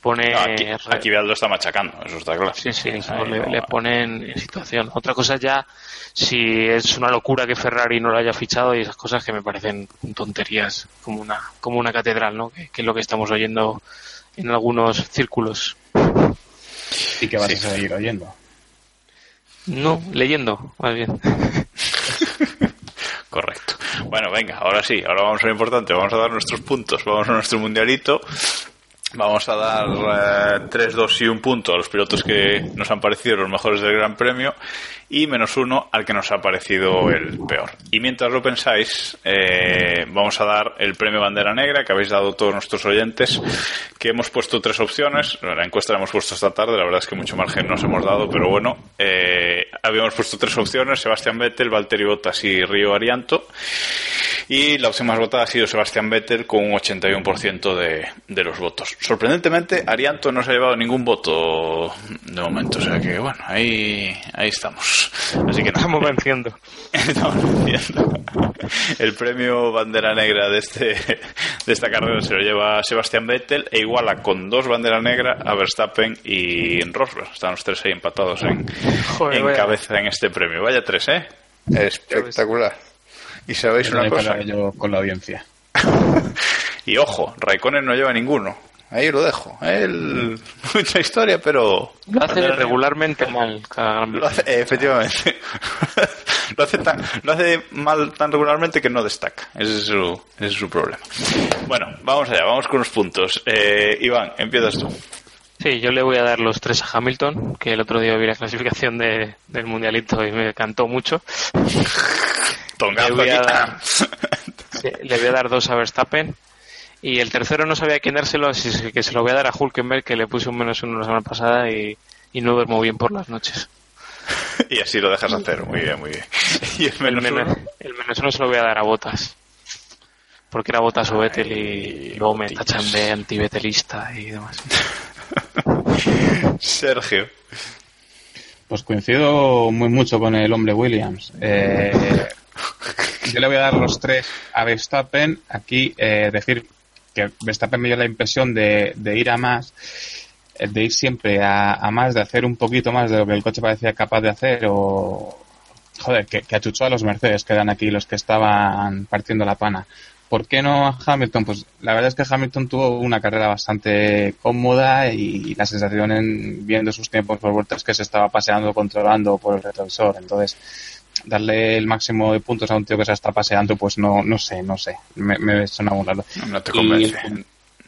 pone... aquí, aquí lo está machacando, eso está claro. Sí, sí, eso le, pone en, situación. Otra cosa ya, si es una locura que Ferrari no lo haya fichado y esas cosas que me parecen tonterías, como una, como una catedral, ¿no? Que, que es lo que estamos oyendo en algunos círculos. ¿Y que vas a seguir oyendo? No, leyendo, más bien. Correcto. Bueno, venga, ahora sí, ahora vamos a lo importante, vamos a dar nuestros puntos, vamos a nuestro mundialito Vamos a dar eh, 3, 2 y un punto a los pilotos que nos han parecido los mejores del Gran Premio y menos uno al que nos ha parecido el peor. Y mientras lo pensáis, eh, vamos a dar el premio Bandera Negra que habéis dado todos nuestros oyentes, que hemos puesto tres opciones. La encuesta la hemos puesto esta tarde, la verdad es que mucho margen nos hemos dado, pero bueno, eh, habíamos puesto tres opciones, Sebastián Vettel, Valtteri Bottas y Río Arianto. Y la opción más votada ha sido Sebastián Vettel con un 81% de, de los votos. Sorprendentemente, Arianto no se ha llevado ningún voto de momento, o sea que bueno, ahí, ahí estamos. Así que estamos venciendo. estamos venciendo. El premio bandera negra de este de esta carrera se lo lleva Sebastián Vettel e iguala con dos banderas negras a Verstappen y Rosberg. Están los tres ahí empatados en, en cabeza en este premio. Vaya tres, ¿eh? Espectacular. Y sabéis una cosa. Yo con la audiencia. y ojo, Raikkonen no lleva ninguno. Ahí lo dejo. Él, mucha historia, pero. Lo hace regularmente mal. Lo hace, efectivamente. lo, hace tan, lo hace mal tan regularmente que no destaca. Ese es su, ese es su problema. Bueno, vamos allá, vamos con los puntos. Eh, Iván, empiezas tú. Sí, yo le voy a dar los tres a Hamilton, que el otro día vi la clasificación de, del mundialito y me cantó mucho. Le, voy a dar, le voy a dar dos a Verstappen. Y el tercero no sabía quién dárselo, así que se lo voy a dar a Hulkenberg, que le puse un menos uno la semana pasada y, y no duermo bien por las noches. y así lo dejas hacer, muy bien, muy bien. ¿Y el menos, uno? El menos uno se lo voy a dar a Botas. Porque era Botas o Vettel y luego me tachan de antibetelista y demás. Sergio. Pues coincido muy mucho con el hombre Williams. Eh, yo le voy a dar los tres a Verstappen. Aquí eh, decir que Verstappen me dio la impresión de, ir a más, eh, de ir siempre a, más, de hacer un poquito más de lo que el coche parecía capaz de hacer o... Joder, que, achuchó a los Mercedes, que eran aquí los que estaban partiendo la pana. ¿Por qué no a Hamilton? Pues la verdad es que Hamilton tuvo una carrera bastante cómoda y la sensación en viendo sus tiempos por vueltas que se estaba paseando, controlando por el retrovisor. Entonces, darle el máximo de puntos a un tío que se está paseando, pues no, no sé, no sé. Me, me suena muy raro. No te convence. el,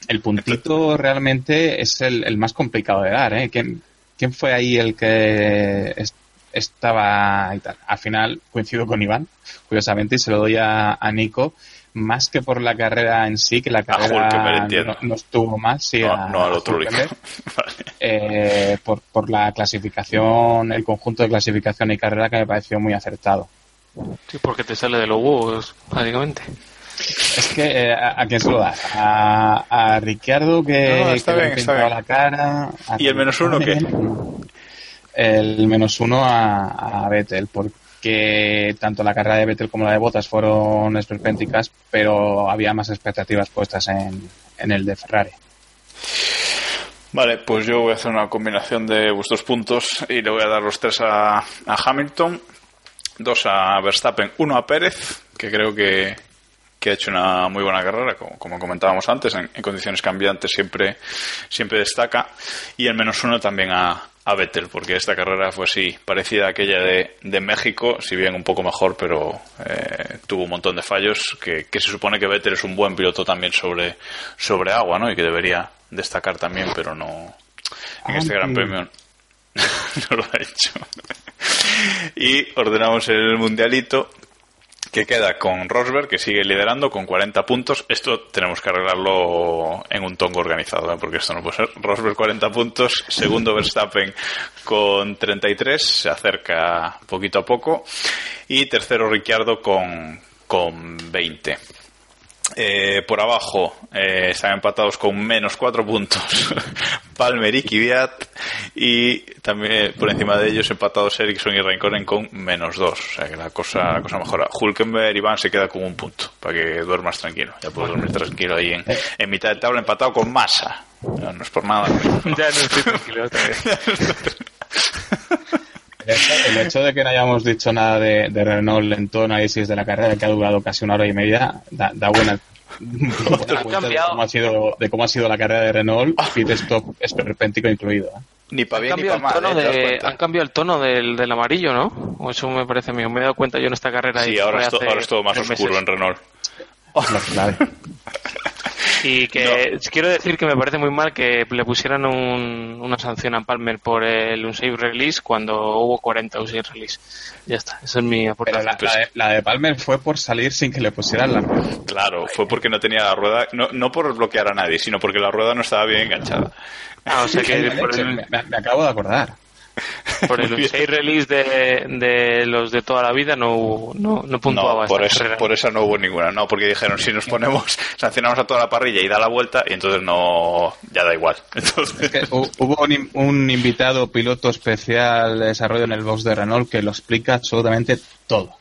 el puntito realmente es el, el más complicado de dar, ¿eh? ¿Quién, quién fue ahí el que es- estaba y tal? Al final coincido con Iván, curiosamente, y se lo doy a, a Nico, más que por la carrera en sí, que la Hulkenberg, carrera entiendo. no, no estuvo mal, sí, No, a- no al otro Vale. eh, por, por la clasificación, el conjunto de clasificación y carrera que me pareció muy acertado. Sí, porque te sale de los huevos, básicamente. Es que, eh, ¿a, a quién se lo das? A, a Ricciardo que, No, está que bien, está bien. la cara. ¿Y el menos uno qué? El menos uno a, a Vettel, porque tanto la carrera de Vettel como la de Bottas fueron esperpénticas, pero había más expectativas puestas en, en el de Ferrari. Vale, pues yo voy a hacer una combinación de vuestros puntos y le voy a dar los tres a, a Hamilton, dos a Verstappen, uno a Pérez, que creo que, que ha hecho una muy buena carrera, como, como comentábamos antes, en, en condiciones cambiantes siempre, siempre destaca, y el menos uno también a, a Vettel, porque esta carrera fue sí parecida a aquella de, de México, si bien un poco mejor, pero eh, tuvo un montón de fallos, que, que se supone que Vettel es un buen piloto también sobre, sobre agua, ¿no? Y que debería destacar también, pero no en este Gran. Premio no lo ha hecho. y ordenamos el mundialito que queda con Rosberg, que sigue liderando con 40 puntos. Esto tenemos que arreglarlo en un tongo organizado, ¿eh? porque esto no puede ser. Rosberg 40 puntos, segundo Verstappen con 33, se acerca poquito a poco. Y tercero Ricciardo con, con 20. Eh, por abajo eh, están empatados con menos cuatro puntos Palmer y Kvyat y también eh, por encima de ellos empatados Ericsson y Raikkonen con menos dos. O sea que la cosa, la cosa mejora. Hulkenberg Iván se queda con un punto para que duermas tranquilo. Ya puedes dormir tranquilo ahí en, en mitad de tabla empatado con Massa. No, no es por nada. Ya no estoy tranquilo otra vez. El hecho, el hecho de que no hayamos dicho nada de, de Renault en todo análisis de la carrera, que ha durado casi una hora y media, da, da buena, cuenta de cambiado. cómo, ha sido, de cómo ha sido la carrera de Renault, pit stop esperpéntico incluido. ¿eh? ni para bien ni para mal ¿eh? Han cambiado el tono del, del amarillo, ¿no? O eso me parece a mí. Me he dado cuenta yo en esta carrera. sí ahora es, to- hace ahora es todo más oscuro meses. en Renault Es la clave. Y que quiero decir que me parece muy mal que le pusieran un- una sanción a Palmer por el unsafe release cuando hubo 40 unsafe release. Ya está, esa es mi Pero aportación. la, la de, la de Palmer fue por salir sin que le pusieran la rueda. Claro, fue porque no tenía la rueda, no, no por bloquear a nadie, sino porque la rueda no estaba bien enganchada. Ah, o sea que Me, por el, me- me acabo de acordar. por el unsafe release de, de los de toda la vida no, hubo- no, no puntuaba No, por carrera. por eso no hubo ninguna, no, porque dijeron si nos ponemos, sancionamos a toda la parrilla y da la vuelta, y entonces no, ya da igual. Entonces, Es que hu- hubo un, in- un invitado piloto especial de desarrollo en el box de Renault que lo explica absolutamente todo.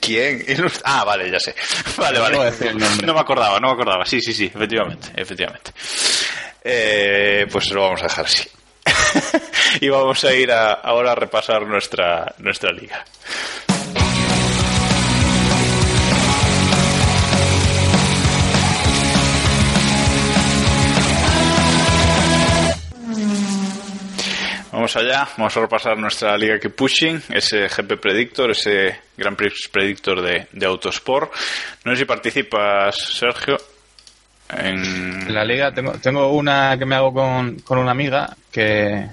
¿quién? Ah, vale, ya sé. Vale, No vale. No me acordaba, no me acordaba. Sí, sí, sí, efectivamente, efectivamente. Eh, pues lo vamos a dejar así. y vamos a ir a- ahora a repasar nuestra, nuestra liga. Vamos allá, vamos a repasar nuestra Liga Keep Pushing, ese GP Predictor, ese Grand Prix Predictor de, de Autosport. No sé si participas, Sergio. En... La liga tengo, tengo una que me hago con, con una amiga que,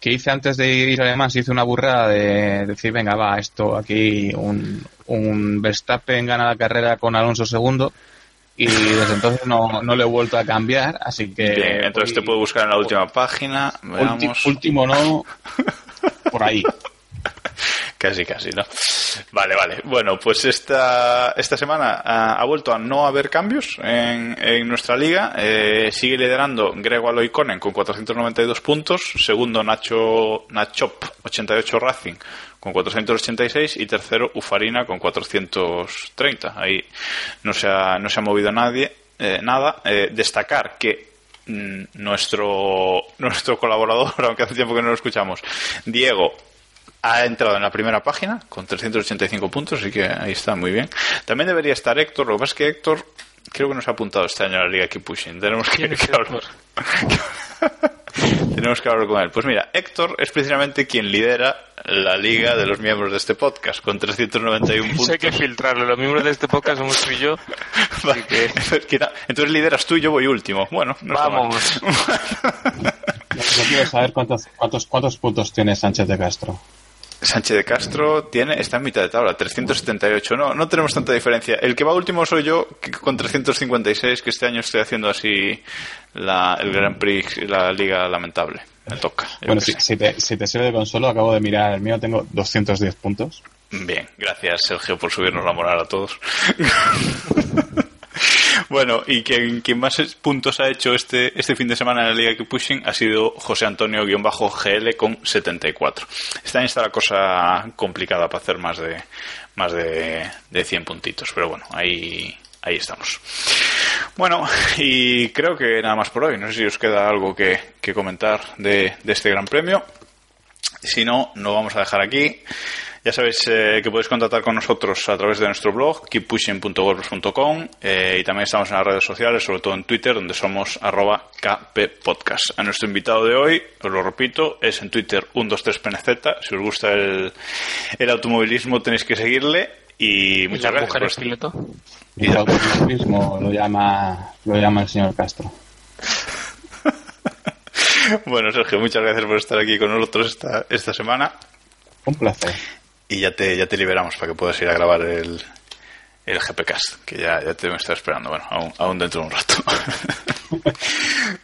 que hice antes de ir a Alemán, se hizo una burrada de decir, venga, va, esto aquí, un, un Verstappen gana la carrera con Alonso segundo y desde entonces no, no le he vuelto a cambiar, así que... Bien, entonces te puedo buscar en la última página. Veamos. último no, por ahí. Casi, casi, ¿no? Vale, vale. Bueno, pues esta, esta semana ha, ha vuelto a no haber cambios en, nuestra liga. Eh, sigue liderando Grego Aloiconen con 492 puntos. Segundo, Nacho Nachop, 88 Racing con 486. Y tercero, Ufarina con 430. Ahí no se ha, no se ha movido nadie, eh, nada. Eh, destacar que mm, nuestro, nuestro colaborador, aunque hace tiempo que no lo escuchamos, Diego, ha entrado en la primera página con 385 puntos, así que ahí está muy bien. También debería estar Héctor, lo que pasa es que Héctor creo que nos ha apuntado este año a la Liga Keep Pushing. Tenemos que, que hablar. Tenemos que hablar con él. Pues mira, Héctor es precisamente quien lidera la liga de los miembros de este podcast con 391 puntos. Hay que filtrarlo. Los miembros de este podcast somos tú y yo. así que- Entonces lideras tú y yo voy último. Bueno, no. Vamos. Yo quiero saber cuántos, cuántos, cuántos puntos tiene Sánchez de Castro. Sánchez de Castro tiene, está en mitad de tabla, 378. No, no tenemos tanta diferencia. El que va último soy yo, con 356, que este año estoy haciendo así la, el Grand Prix, la Liga Lamentable. Me toca. Bueno, si te, si te sirve de consuelo, acabo de mirar el mío, tengo 210 puntos. Bien, gracias Sergio por subirnos la moral a todos. bueno, y quien, más puntos ha hecho este, este fin de semana en la Liga Pushing ha sido José Antonio-GL con 74. Este año está la cosa complicada para hacer más de, más de, de 100 puntitos, pero bueno, ahí, ahí estamos. Bueno, y creo que nada más por hoy. No sé si os queda algo que, que comentar de, de este gran premio. Si no, no vamos a dejar aquí. Ya sabéis eh, que podéis contactar con nosotros a través de nuestro blog, keeppushing.wordpress.com eh, y también estamos en las redes sociales, sobre todo en Twitter, donde somos arroba kppodcast. A nuestro invitado de hoy, os lo repito, es en Twitter 123pnz. Si os gusta el, el automovilismo tenéis que seguirle y ¿Y muchas las gracias. por mujeres estar- piloto? Y el automovilismo lo llama, lo llama el señor Castro. Bueno, Sergio, muchas gracias por estar aquí con nosotros esta, esta semana. Un placer. Y ya te, ya te liberamos para que puedas ir a grabar el, el GPcast, que ya, ya te me está esperando, bueno, aún, aún dentro de un rato.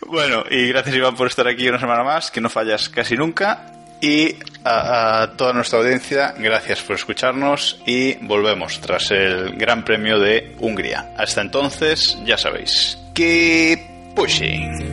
bueno, y gracias Iván por estar aquí una semana más, que no fallas casi nunca. Y a, a toda nuestra audiencia, gracias por escucharnos y volvemos tras el Gran Premio de Hungría. Hasta entonces, ya sabéis, keep pushing.